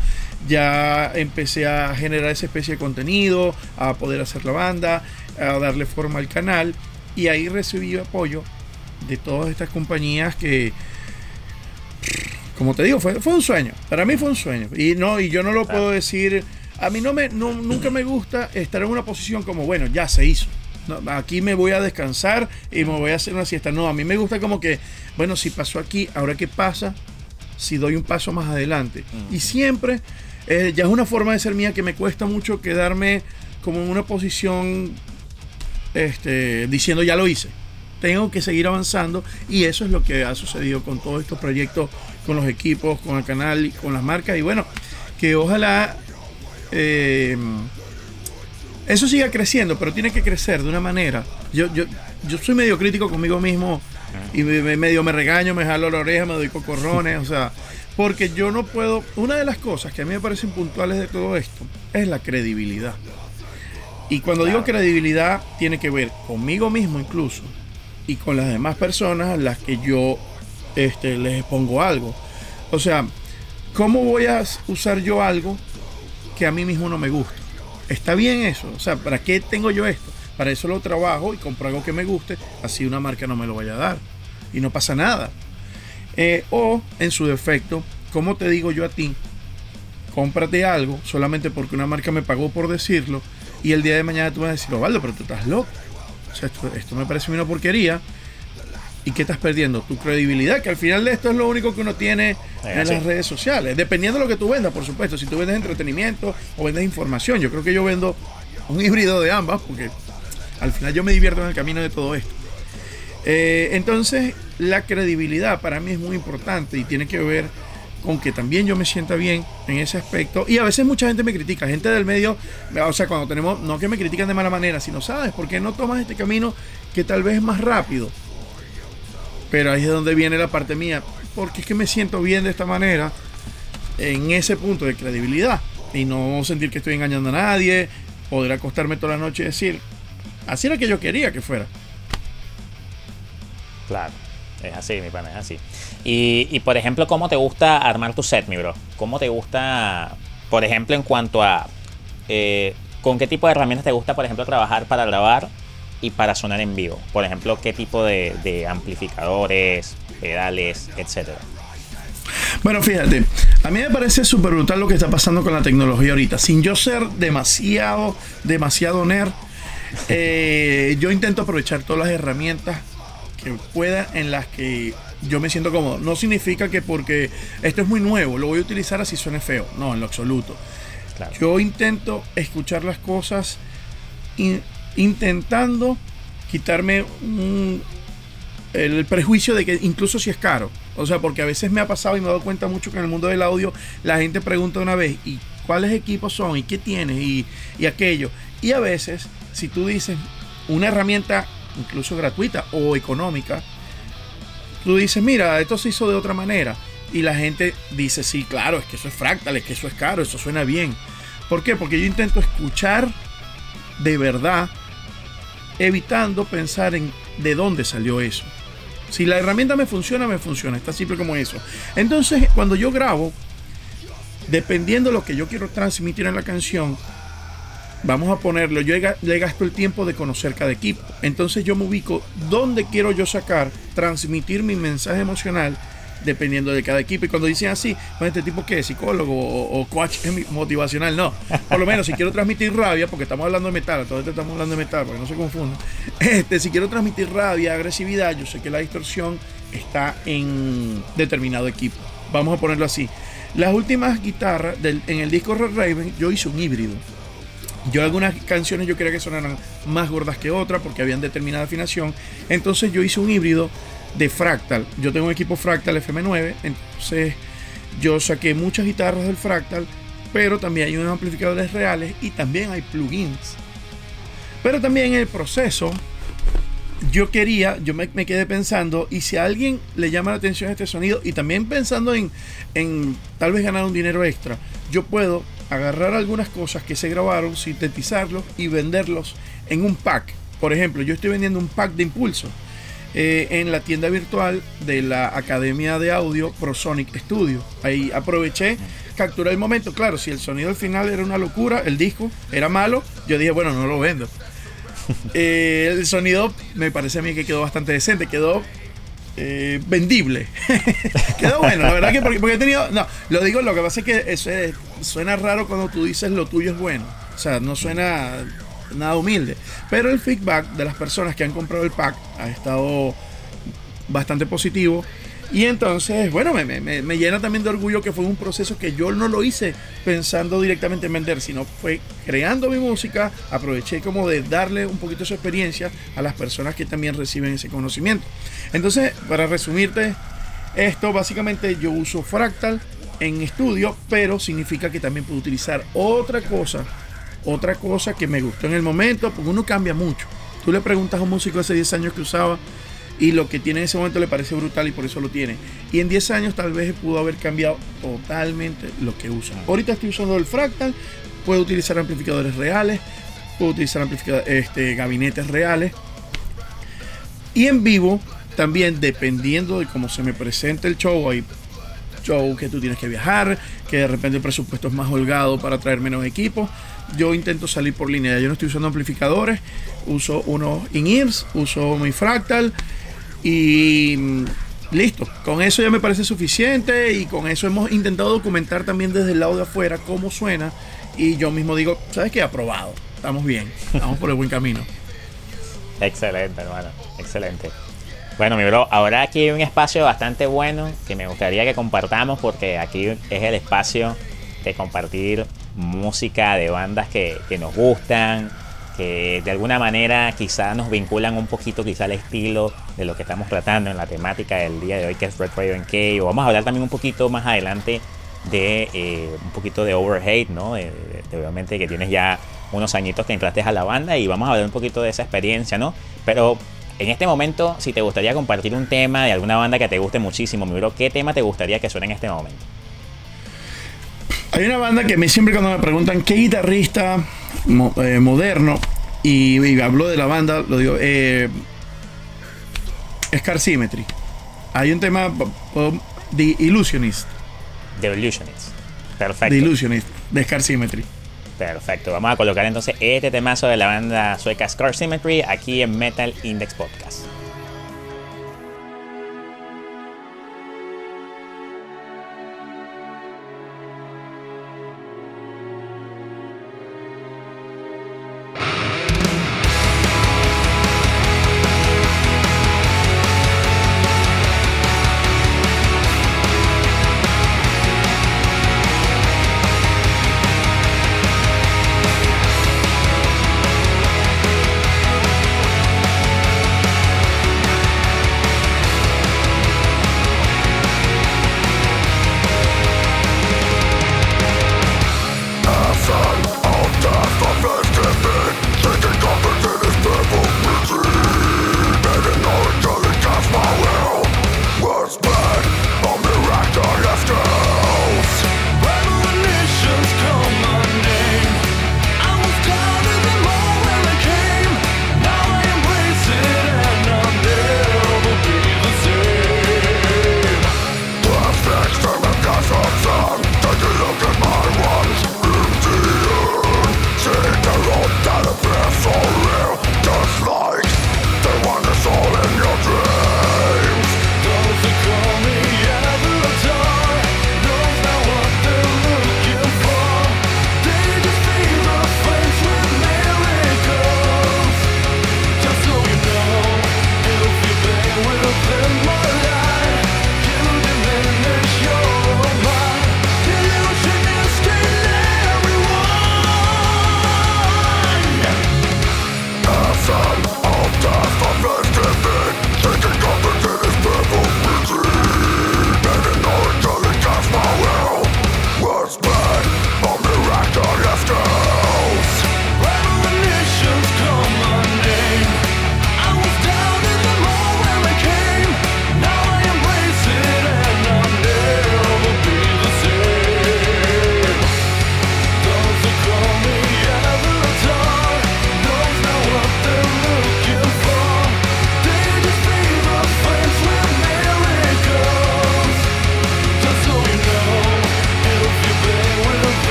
ya empecé a generar esa especie de contenido, a poder hacer la banda, a darle forma al canal, y ahí recibí apoyo de todas estas compañías que como te digo, fue, fue un sueño. Para mí fue un sueño. Y no, y yo no lo puedo decir a mí no me, nunca me gusta estar en una posición como, bueno, ya se hizo. Aquí me voy a descansar y me voy a hacer una siesta. No, a mí me gusta como que, bueno, si pasó aquí, ahora qué pasa si doy un paso más adelante. Y siempre, eh, ya es una forma de ser mía que me cuesta mucho quedarme como en una posición este, diciendo ya lo hice. Tengo que seguir avanzando y eso es lo que ha sucedido con todos estos proyectos, con los equipos, con el canal con las marcas. Y bueno, que ojalá eh, eso siga creciendo, pero tiene que crecer de una manera. Yo, yo, yo soy medio crítico conmigo mismo y medio me regaño, me jalo la oreja, me doy cocorrones, o sea, porque yo no puedo. Una de las cosas que a mí me parecen puntuales de todo esto es la credibilidad. Y cuando digo credibilidad, tiene que ver conmigo mismo incluso y con las demás personas a las que yo este, les expongo algo. O sea, ¿cómo voy a usar yo algo que a mí mismo no me gusta. Está bien eso. O sea, ¿para qué tengo yo esto? Para eso lo trabajo y compro algo que me guste, así una marca no me lo vaya a dar. Y no pasa nada. Eh, o, en su defecto, como te digo yo a ti, cómprate algo solamente porque una marca me pagó por decirlo y el día de mañana tú vas a decir, Ovaldo, pero tú estás loco. O sea, esto, esto me parece una porquería ¿Y qué estás perdiendo? Tu credibilidad, que al final de esto es lo único que uno tiene en las redes sociales. Dependiendo de lo que tú vendas, por supuesto. Si tú vendes entretenimiento o vendes información, yo creo que yo vendo un híbrido de ambas, porque al final yo me divierto en el camino de todo esto. Eh, entonces, la credibilidad para mí es muy importante y tiene que ver con que también yo me sienta bien en ese aspecto. Y a veces mucha gente me critica, gente del medio, o sea, cuando tenemos, no que me critican de mala manera, sino, ¿sabes? ¿Por qué no tomas este camino que tal vez es más rápido? Pero ahí es donde viene la parte mía, porque es que me siento bien de esta manera, en ese punto de credibilidad, y no sentir que estoy engañando a nadie, poder acostarme toda la noche y decir, así era que yo quería que fuera. Claro, es así, mi pana, es así. Y, por ejemplo, ¿cómo te gusta armar tu set, mi bro? ¿Cómo te gusta, por ejemplo, en cuanto a... Eh, ¿Con qué tipo de herramientas te gusta, por ejemplo, trabajar para grabar y para sonar en vivo? Por ejemplo, ¿qué tipo de, amplificadores, pedales, etcétera? Bueno, fíjate, a mí me parece súper brutal lo que está pasando con la tecnología ahorita. Sin yo ser demasiado, demasiado nerd, eh, yo intento aprovechar todas las herramientas que pueda en las que yo me siento cómodo. No significa que porque esto es muy nuevo, lo voy a utilizar así suene feo. No, en lo absoluto. Yo intento escuchar las cosas intentando quitarme el prejuicio de que incluso si es caro. O sea, porque a veces me ha pasado y me he dado cuenta mucho que en el mundo del audio la gente pregunta una vez, ¿y cuáles equipos son? ¿Y qué tienes? Y, y aquello. Y a veces, si tú dices una herramienta incluso gratuita o económica, tú dices, mira, esto se hizo de otra manera. Y la gente dice, sí, claro, es que eso es fractal, es que eso es caro, eso suena bien. ¿Por qué? Porque yo intento escuchar de verdad evitando pensar en de dónde salió eso. Si la herramienta me funciona, me funciona. Está simple como eso. Entonces, cuando yo grabo, dependiendo de lo que yo quiero transmitir en la canción, vamos a ponerlo, yo le gasto el tiempo de conocer cada equipo. Entonces yo me ubico dónde quiero yo sacar, transmitir mi mensaje emocional dependiendo de cada equipo. Y cuando dicen así, pues este tipo que es psicólogo o, coach motivacional, no. Por lo menos si quiero transmitir rabia, porque estamos hablando de metal, esto estamos hablando de metal, para que no se confunda. Este, si quiero transmitir rabia, agresividad, yo sé que la distorsión está en determinado equipo. Vamos a ponerlo así. Las últimas guitarras en el disco Red Raven, yo hice un híbrido. Yo algunas canciones yo quería que sonaran más gordas que otras porque habían determinada afinación. Entonces yo hice un híbrido de Fractal. Yo tengo un equipo Fractal FM9. Entonces yo saqué muchas guitarras del Fractal. Pero también hay unos amplificadores reales y también hay plugins. Pero también en el proceso yo quería, yo me, quedé pensando, y si a alguien le llama la atención este sonido, y también pensando en, en tal vez ganar un dinero extra, yo puedo agarrar algunas cosas que se grabaron, sintetizarlos y venderlos en un pack. Por ejemplo, yo estoy vendiendo un pack de impulso eh, en la tienda virtual de la Academia de Audio ProSonic Studio. Ahí aproveché, capturé el momento. Claro, si el sonido al final era una locura, el disco era malo, yo dije, bueno, no lo vendo. Eh, el sonido me parece a mí que quedó bastante decente, quedó eh, vendible. Quedó bueno, la verdad que porque, he tenido. No, lo digo, lo que pasa es que eso suena raro cuando tú dices lo tuyo es bueno. O sea, no suena nada humilde. Pero el feedback de las personas que han comprado el pack ha estado bastante positivo. Y entonces, bueno, me, me, me, llena también de orgullo que fue un proceso que yo no lo hice pensando directamente en vender, sino fue creando mi música, aproveché como de darle un poquito de su experiencia a las personas que también reciben ese conocimiento. Entonces, para resumirte esto, básicamente yo uso Fractal en estudio, pero significa que también puedo utilizar otra cosa, otra cosa que me gustó en el momento, porque uno cambia mucho. Tú le preguntas a un músico hace 10 años que usaba y lo que tiene en ese momento le parece brutal y por eso lo tiene. Y en 10 años tal vez pudo haber cambiado totalmente lo que usa. Ahorita estoy usando el Fractal, puedo utilizar amplificadores reales, puedo utilizar este, gabinetes reales. Y en vivo, también dependiendo de cómo se me presente el show, hay show que tú tienes que viajar, que de repente el presupuesto es más holgado para traer menos equipos. Yo intento salir por línea. Yo no estoy usando amplificadores, uso unos in-ears, uso mi fractal y mm, listo, con eso ya me parece suficiente y con eso hemos intentado documentar también desde el lado de afuera cómo suena y yo mismo digo, ¿sabes qué? Aprobado, estamos bien, estamos por el buen camino. Excelente, hermano, excelente. Bueno, mi bro, ahora aquí hay un espacio bastante bueno que me gustaría que compartamos porque aquí es el espacio de compartir música de bandas que, nos gustan, que de alguna manera quizá nos vinculan un poquito quizá al estilo de lo que estamos tratando en la temática del día de hoy que es Red Raven K o vamos a hablar también un poquito más adelante de eh, un poquito de Overhate, ¿no? De, obviamente que tienes ya unos añitos que entraste a la banda y vamos a hablar un poquito de esa experiencia, ¿no? Pero en este momento, si te gustaría compartir un tema de alguna banda que te guste muchísimo, mi bro, ¿qué tema te gustaría que suene en este momento? Hay una banda que me siempre cuando me preguntan qué guitarrista eh, moderno y, hablo de la banda, lo digo, eh, Scar Symmetry. Hay un tema de Illusionist. The Illusionist. Perfecto. The Illusionist, de Scar Symmetry. Perfecto. Vamos a colocar entonces este temazo de la banda sueca Scar Symmetry aquí en Metal Index Podcast.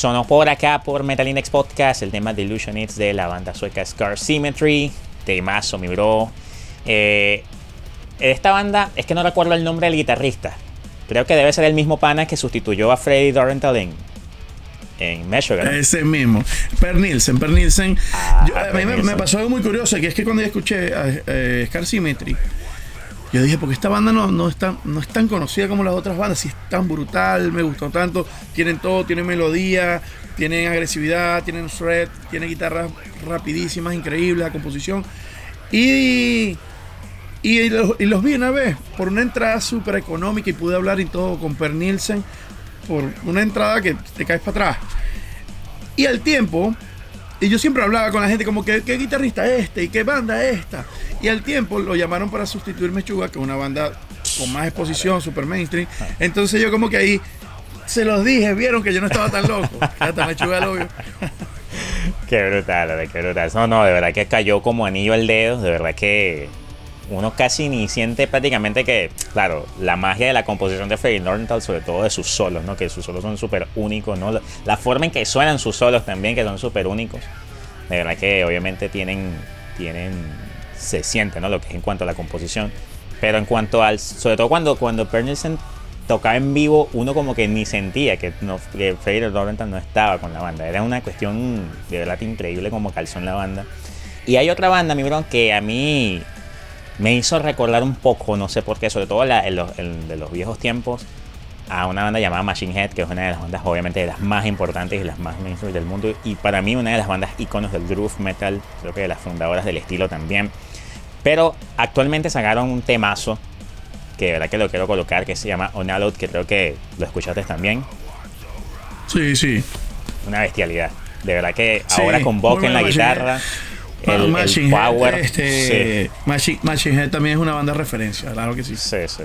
Sonó por acá por Metal Index Podcast el tema de Illusionists de la banda sueca Scar Symmetry. Temazo, mi bro. Eh, esta banda, es que no recuerdo el nombre del guitarrista. Creo que debe ser el mismo pana que sustituyó a Freddy Dorenthal en, en Ese mismo. Per Nielsen. Per Nielsen. Ah, a mí me, pasó algo muy curioso, que es que cuando yo escuché a, Scar Symmetry, yo dije, porque esta banda no, no, es tan, no es tan conocida como las otras bandas, si es tan brutal, me gustó tanto, tienen todo, tienen melodía, tienen agresividad, tienen shred, tienen guitarras rapidísimas, increíbles, la composición. Y, y, los, vi una vez por una entrada súper económica y pude hablar y todo con Per Nielsen por una entrada que te caes para atrás. Y al tiempo, y yo siempre hablaba con la gente como que qué guitarrista es este y qué banda es esta. Y al tiempo lo llamaron para sustituir Mechuga, que es una banda con más exposición, super mainstream. Entonces yo como que ahí se los dije, vieron que yo no estaba tan loco. Hasta Mechuga lo vio. Qué brutal, qué brutal. No, no, de verdad que cayó como anillo al dedo. De verdad que uno casi ni siente prácticamente que, claro, la magia de la composición de Freddie Nordenthal, sobre todo de sus solos, ¿no? Que sus solos son súper únicos, ¿no? La forma en que suenan sus solos también, que son súper únicos. De verdad que obviamente tienen, tienen, se siente, ¿no? Lo que es en cuanto a la composición. Pero en cuanto al, sobre todo cuando, cuando Pernilson tocaba en vivo, uno como que ni sentía que, no, que Freddie Nordenthal no estaba con la banda. Era una cuestión de verdad increíble como calzó en la banda. Y hay otra banda, mi bro, que a mí me hizo recordar un poco, no sé por qué, sobre todo en los, de los viejos tiempos, a una banda llamada Machine Head, que es una de las bandas obviamente de las más importantes y las más mainstream del mundo, y para mí una de las bandas iconos del groove metal, creo que de las fundadoras del estilo también. Pero actualmente sacaron un temazo, que de verdad que lo quiero colocar, que se llama Onalot, que creo que lo escuchaste también. Sí, sí. Una bestialidad. De verdad que ahora con Bock en la guitarra el, Power. Este, Machine, Head también es una banda de referencia, claro que sí. Sí, sí.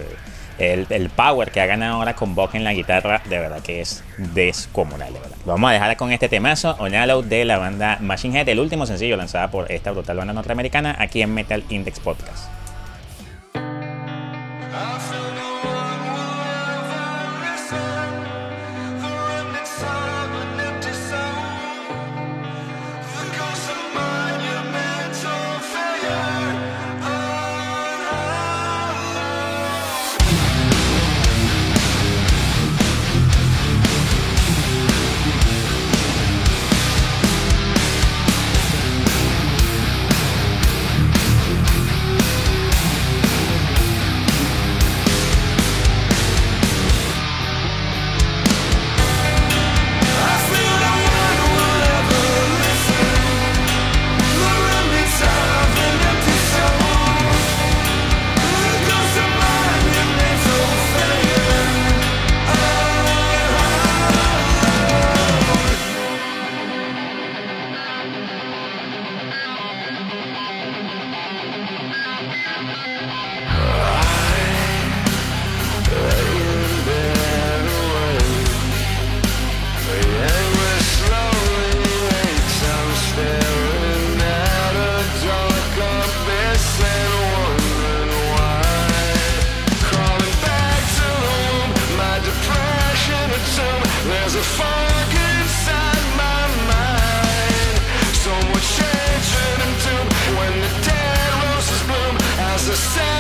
El, el, Power que ha ganado ahora con Buck en la guitarra, de verdad que es descomunal, de verdad. Vamos a dejar con este temazo, Onalo de la banda Machine Head, el último sencillo lanzado por esta brutal banda norteamericana aquí en Metal Index Podcast. a sound.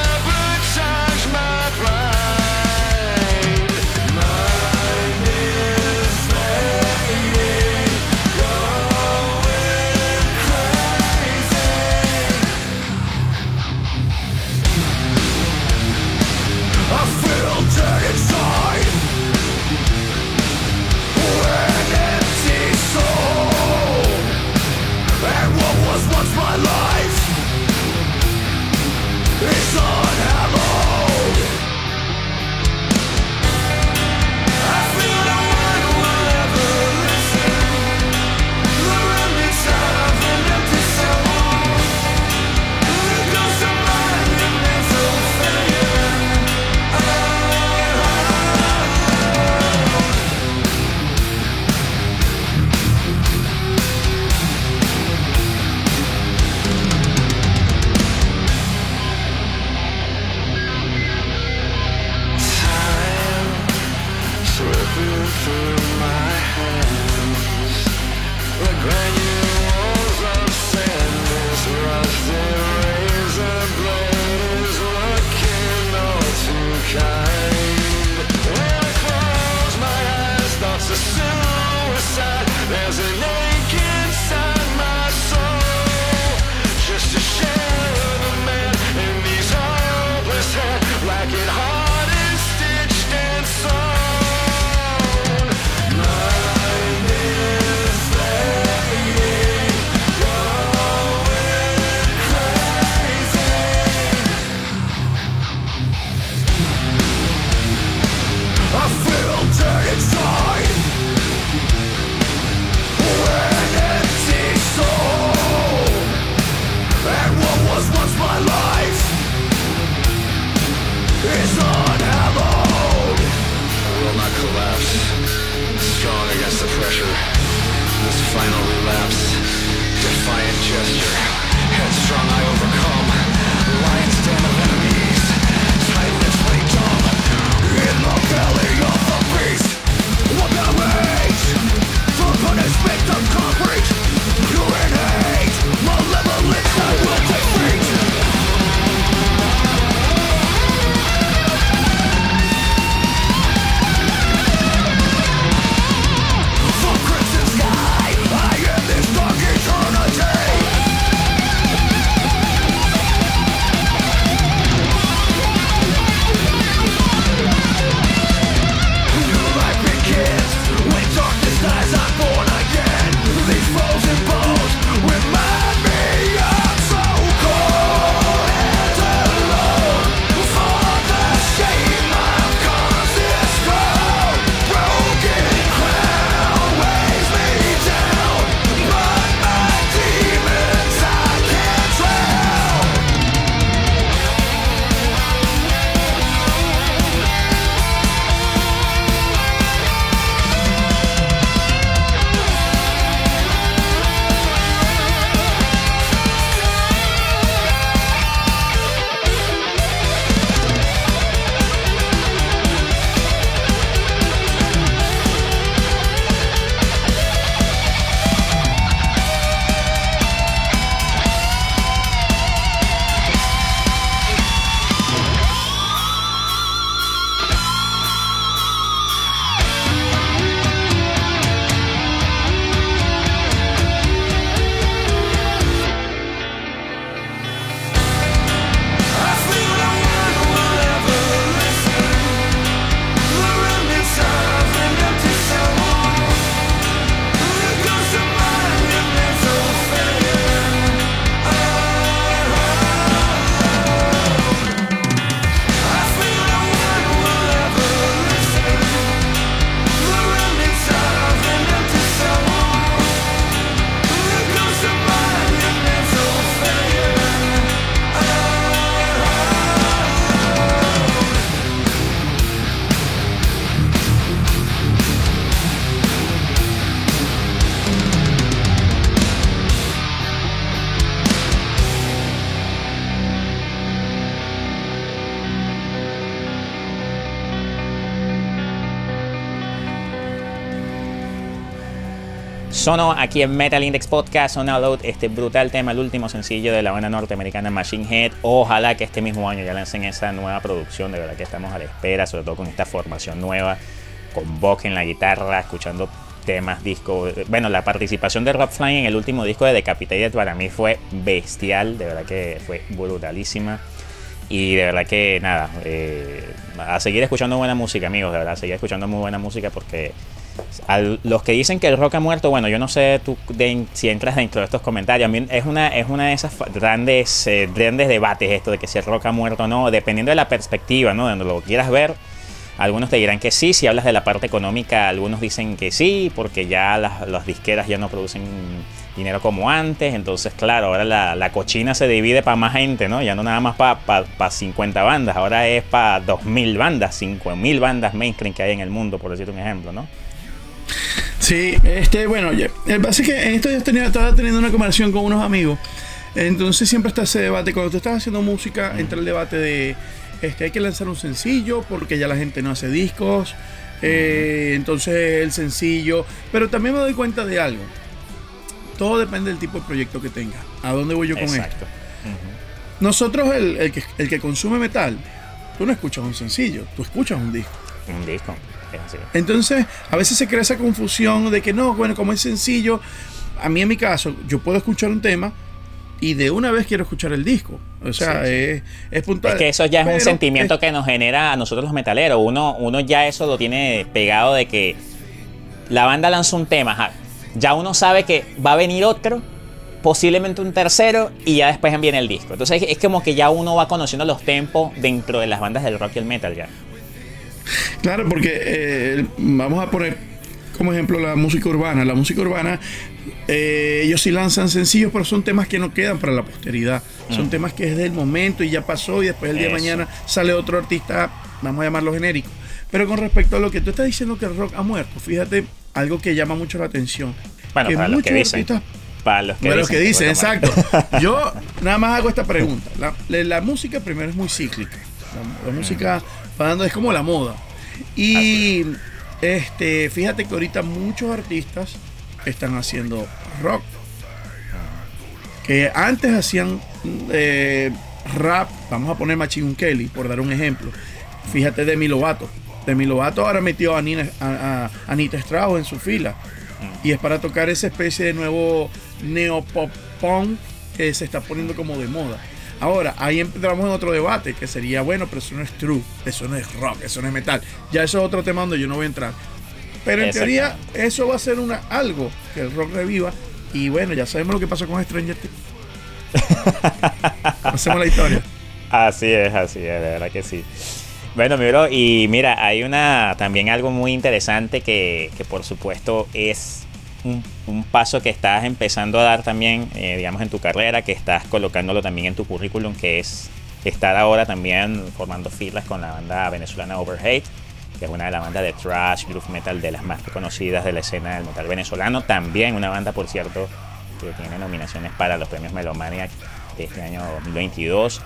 Sonó aquí en Metal Index Podcast, on este brutal tema, el último sencillo de la banda norteamericana Machine Head. Ojalá que este mismo año ya lancen esa nueva producción, de verdad que estamos a la espera, sobre todo con esta formación nueva, con Buck en la guitarra, escuchando temas, discos. Bueno, la participación de Rob Flying en el último disco de Decapitated para mí fue bestial, de verdad que fue brutalísima. Y de verdad que nada, eh, a seguir escuchando buena música, amigos, de verdad, a seguir escuchando muy buena música porque a los que dicen que el rock ha muerto, bueno, yo no sé tú si entras dentro de estos comentarios. Es una, es una de esas grandes, eh, grandes debates esto de que si el rock ha muerto o no, dependiendo de la perspectiva, ¿no? De donde lo quieras ver. Algunos te dirán que sí, si hablas de la parte económica, algunos dicen que sí, porque ya las, disqueras ya no producen dinero como antes. Entonces, claro, ahora la, cochina se divide para más gente, ¿no? Ya no nada más para pa, 50 bandas, ahora es para 2.000 bandas, 5.000 bandas mainstream que hay en el mundo, por decirte un ejemplo, ¿no? Sí, este, bueno, el pasa es que en esto yo tenía, estaba teniendo una conversación con unos amigos. Entonces siempre está ese debate. Cuando tú estás haciendo música, entra el debate de este, hay que lanzar un sencillo porque ya la gente no hace discos. Eh, entonces el sencillo. Pero también me doy cuenta de algo. Todo depende del tipo de proyecto que tenga. ¿A dónde voy yo con esto? Nosotros, el, el, que, el que consume metal, tú no escuchas un sencillo, tú escuchas un disco. Un disco. Entonces, a veces se crea esa confusión de que no, bueno, como es sencillo, a mí en mi caso, yo puedo escuchar un tema y de una vez quiero escuchar el disco. O sea, Es, puntual. Es que eso ya es un sentimiento que nos genera a nosotros los metaleros. Uno, uno ya eso lo tiene pegado de que la banda lanza un tema, ya uno sabe que va a venir otro, posiblemente un tercero, y ya después viene el disco. Entonces es como que ya uno va conociendo los tempos dentro de las bandas del rock y el metal ya. Claro, porque eh, vamos a poner como ejemplo la música urbana. La música urbana, eh, ellos sí lanzan sencillos, pero son temas que no quedan para la posteridad. Son mm. temas que es del momento y ya pasó y después el día de mañana sale otro artista, vamos a llamarlo genérico. Pero con respecto a lo que tú estás diciendo que el rock ha muerto, fíjate algo que llama mucho la atención. Bueno, para los que dicen. Para los que dicen, que dicen exacto. Yo nada más hago esta pregunta. La, música primero es muy cíclica. La, música es como la moda. Y este, fíjate que ahorita muchos artistas están haciendo rock. Que antes hacían eh, rap, vamos a poner Machine Kelly, por dar un ejemplo. Fíjate de Lovato. Demi Lovato ahora metió a, Nina, a, Anita Strauss en su fila. Y es para tocar esa especie de nuevo neopop punk que se está poniendo como de moda. Ahora, ahí entramos en otro debate que sería, bueno, pero eso no es true, eso no es rock, eso no es metal. Ya eso es otro tema donde yo no voy a entrar. Pero en teoría, eso va a ser una, algo que el rock reviva. Y bueno, ya sabemos lo que pasó con Stranger Things. Hacemos la historia. Así es, así es, de verdad que sí. Bueno, mi bro, y mira, hay una también algo muy interesante que, que por supuesto es un, paso que estás empezando a dar también, eh, digamos, en tu carrera, que estás colocándolo también en tu currículum, que es estar ahora también formando filas con la banda venezolana Overhate, que es una de las bandas de thrash, groove metal de las más conocidas de la escena del metal venezolano. También una banda, por cierto, que tiene nominaciones para los premios Melomaniac de este año 2022.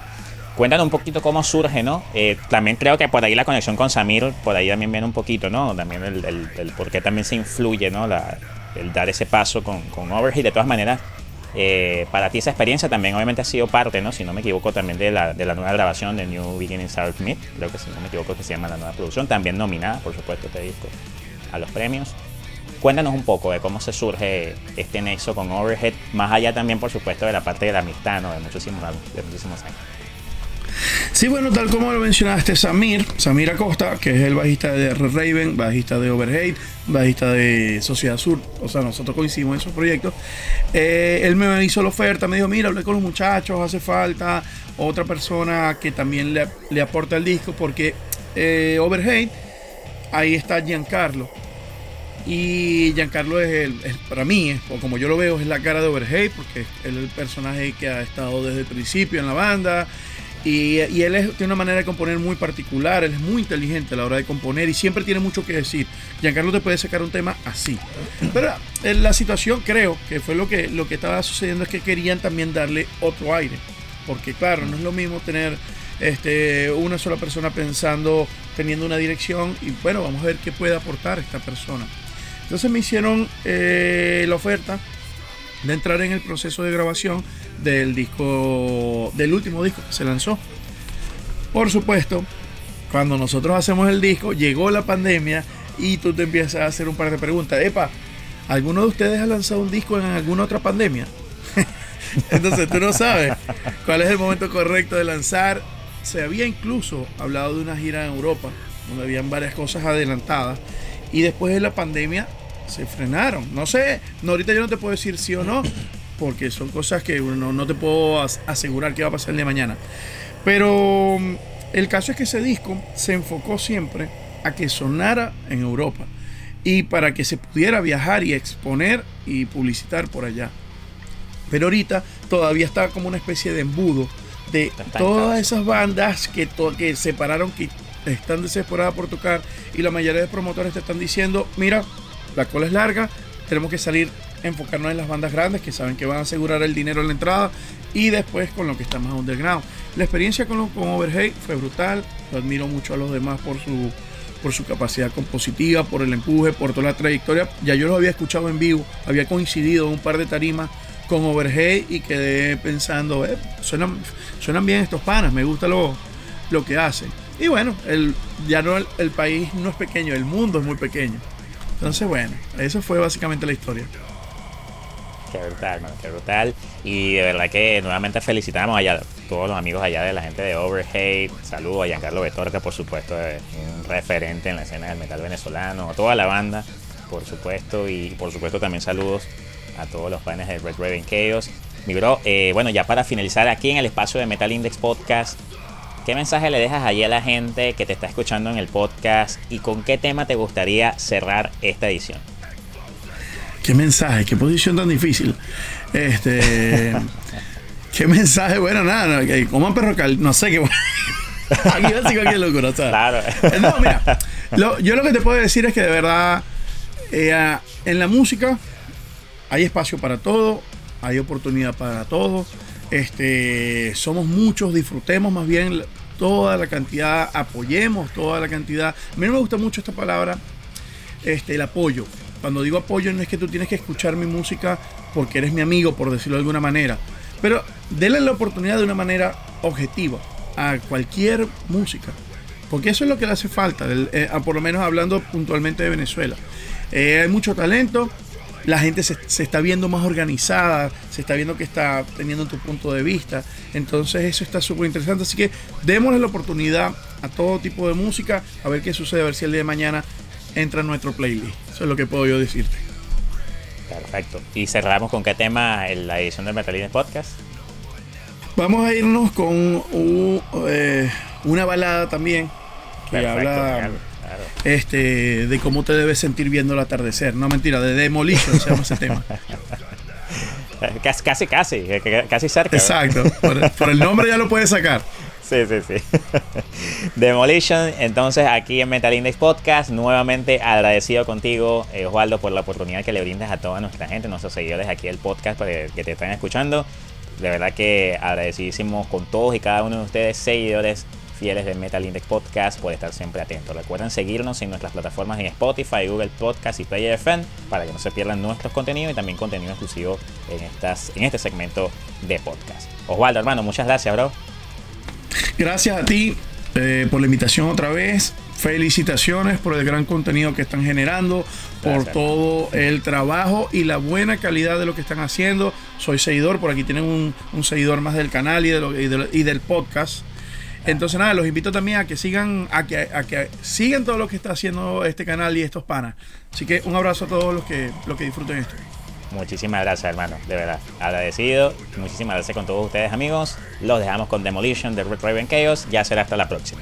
Cuéntanos un poquito cómo surge, ¿no? Eh, también creo que por ahí la conexión con Samir, por ahí también viene un poquito, ¿no? También el, el, por qué también se influye, ¿no? La, el dar ese paso con, con Overheat. De todas maneras, eh, para ti esa experiencia también obviamente ha sido parte, ¿no? Si no me equivoco, también de la, de la nueva grabación de New Beginnings Are Meet. Creo que si no me equivoco que se llama la nueva producción. También nominada, por supuesto, este disco a los premios. Cuéntanos un poco de cómo se surge este nexo con Overhead, más allá también, por supuesto, de la parte de la amistad, de muchísimos años. Sí, bueno, tal como lo mencionaste, Samir, Samir Acosta, que es el bajista de Red Raven, bajista de Overhate, bajista de Sociedad Sur, o sea, nosotros coincidimos en esos proyectos. Eh, él me hizo la oferta, me dijo, mira, hablé con los muchachos, hace falta otra persona que también le, aporta el disco, porque eh, Overhate, ahí está Giancarlo. Y Giancarlo es el, para mí, como yo lo veo, es la cara de Overhate, porque es el personaje que ha estado desde el principio en la banda y, él tiene una manera de componer muy particular, él es muy inteligente a la hora de componer y siempre tiene mucho que decir. Giancarlo te puede sacar un tema así. Pero en la situación creo que fue lo que, lo que estaba sucediendo es que querían también darle otro aire. Porque claro, no es lo mismo tener este, una sola persona pensando, teniendo una dirección y bueno, vamos a ver qué puede aportar esta persona. Entonces me hicieron eh, la oferta de entrar en el proceso de grabación del disco, del último disco que se lanzó. Por supuesto, cuando nosotros hacemos el disco, llegó la pandemia y tú te empiezas a hacer un par de preguntas. Epa, ¿alguno de ustedes ha lanzado un disco en alguna otra pandemia? Entonces tú no sabes cuál es el momento correcto de lanzar. Se había incluso hablado de una gira en Europa, donde habían varias cosas adelantadas. Y después de la pandemia se frenaron. No sé, no, ahorita yo no te puedo decir sí o no, porque son cosas que uno no te puedo asegurar que va a pasar el de mañana. Pero mm, el caso es que ese disco se enfocó siempre a que sonara en Europa y para que se pudiera viajar y exponer y publicitar por allá. Pero ahorita todavía está como una especie de embudo de todas esas bandas que, que separaron, que están desesperadas por tocar y la mayoría de promotores te están diciendo, mira, la cola es larga, tenemos que salir, enfocarnos en las bandas grandes que saben que van a asegurar el dinero en la entrada y después con lo que está más underground. La experiencia con, Overhead fue brutal, lo admiro mucho a los demás por su, por su capacidad compositiva, por el empuje, por toda la trayectoria. Ya yo los había escuchado en vivo, había coincidido un par de tarimas con Overhead y quedé pensando, eh, suenan, suenan bien estos panas, me gusta lo, lo que hacen. Y bueno, el, ya no el país no es pequeño, el mundo es muy pequeño. Entonces, bueno, eso fue básicamente la historia. Qué brutal, qué brutal. Y de verdad que nuevamente felicitamos a todos los amigos allá de la gente de Overhate. Saludos a Giancarlo Betorca, por supuesto, un referente en la escena del metal venezolano, a toda la banda, por supuesto. Y por supuesto también saludos a todos los fans de Red Raven Chaos. Mi bro, eh, bueno, ya para finalizar aquí en el espacio de Metal Index Podcast, ¿qué mensaje le dejas allí a la gente que te está escuchando en el podcast y con qué tema te gustaría cerrar esta edición? ¿Qué mensaje? ¿Qué posición tan difícil? Este. ¿Qué mensaje? Bueno, nada, no, como perro cal, no sé qué. Aquí va a cualquier locura, ¿sabes? Claro. Eh, no, mira, yo lo que te puedo decir es que de verdad, eh, en la música hay espacio para todo, hay oportunidad para todo. Este, somos muchos, disfrutemos más bien toda la cantidad, apoyemos toda la cantidad. A mí no me gusta mucho esta palabra, este, el apoyo. Cuando digo apoyo no es que tú tienes que escuchar mi música porque eres mi amigo, por decirlo de alguna manera. Pero denle la oportunidad de una manera objetiva a cualquier música. Porque eso es lo que le hace falta, eh, por lo menos hablando puntualmente de Venezuela. Eh, hay mucho talento, la gente se, está viendo más organizada, se está viendo que está teniendo tu punto de vista. Entonces eso está súper interesante. Así que démosle la oportunidad a todo tipo de música, a ver qué sucede, a ver si el día de mañana entra en nuestro playlist. Eso es lo que puedo yo decirte. Perfecto. ¿Y cerramos con qué tema en la edición del Metalines Podcast? Vamos a irnos con eh, una balada también que habla este, de cómo te debes sentir viendo el atardecer. No mentira, de Demolition se llama ese tema. Casi, casi, casi, casi cerca. Exacto, por, el nombre ya lo puedes sacar. Sí, sí, sí. Demolition, entonces aquí en Metal Index Podcast, nuevamente agradecido contigo, eh, Osvaldo, por la oportunidad que le brindas a toda nuestra gente, nuestros seguidores aquí del podcast que te están escuchando. De verdad que agradecidísimos con todos y cada uno de ustedes, seguidores fieles de Metal Index Podcast por estar siempre atentos. Recuerden seguirnos en nuestras plataformas en Spotify, Google Podcast y Player FM para que no se pierdan nuestros contenidos y también contenido exclusivo en, estas, en este segmento de podcast. Osvaldo, hermano, muchas gracias, bro. Gracias a ti eh, por la invitación otra vez. Felicitaciones por el gran contenido que están generando, por todo el trabajo y la buena calidad de lo que están haciendo. Soy seguidor, por aquí tienen un, seguidor más del canal y, y del podcast. Entonces nada, los invito también a que sigan, a que, sigan todo lo que está haciendo este canal y estos panas. Así que un abrazo a todos los que, los que disfruten esto. Muchísimas gracias, hermano, de verdad. Agradecido. Muchísimas gracias con todos ustedes, amigos. Los dejamos con Demolition de Red Raven Chaos. Ya será hasta la próxima.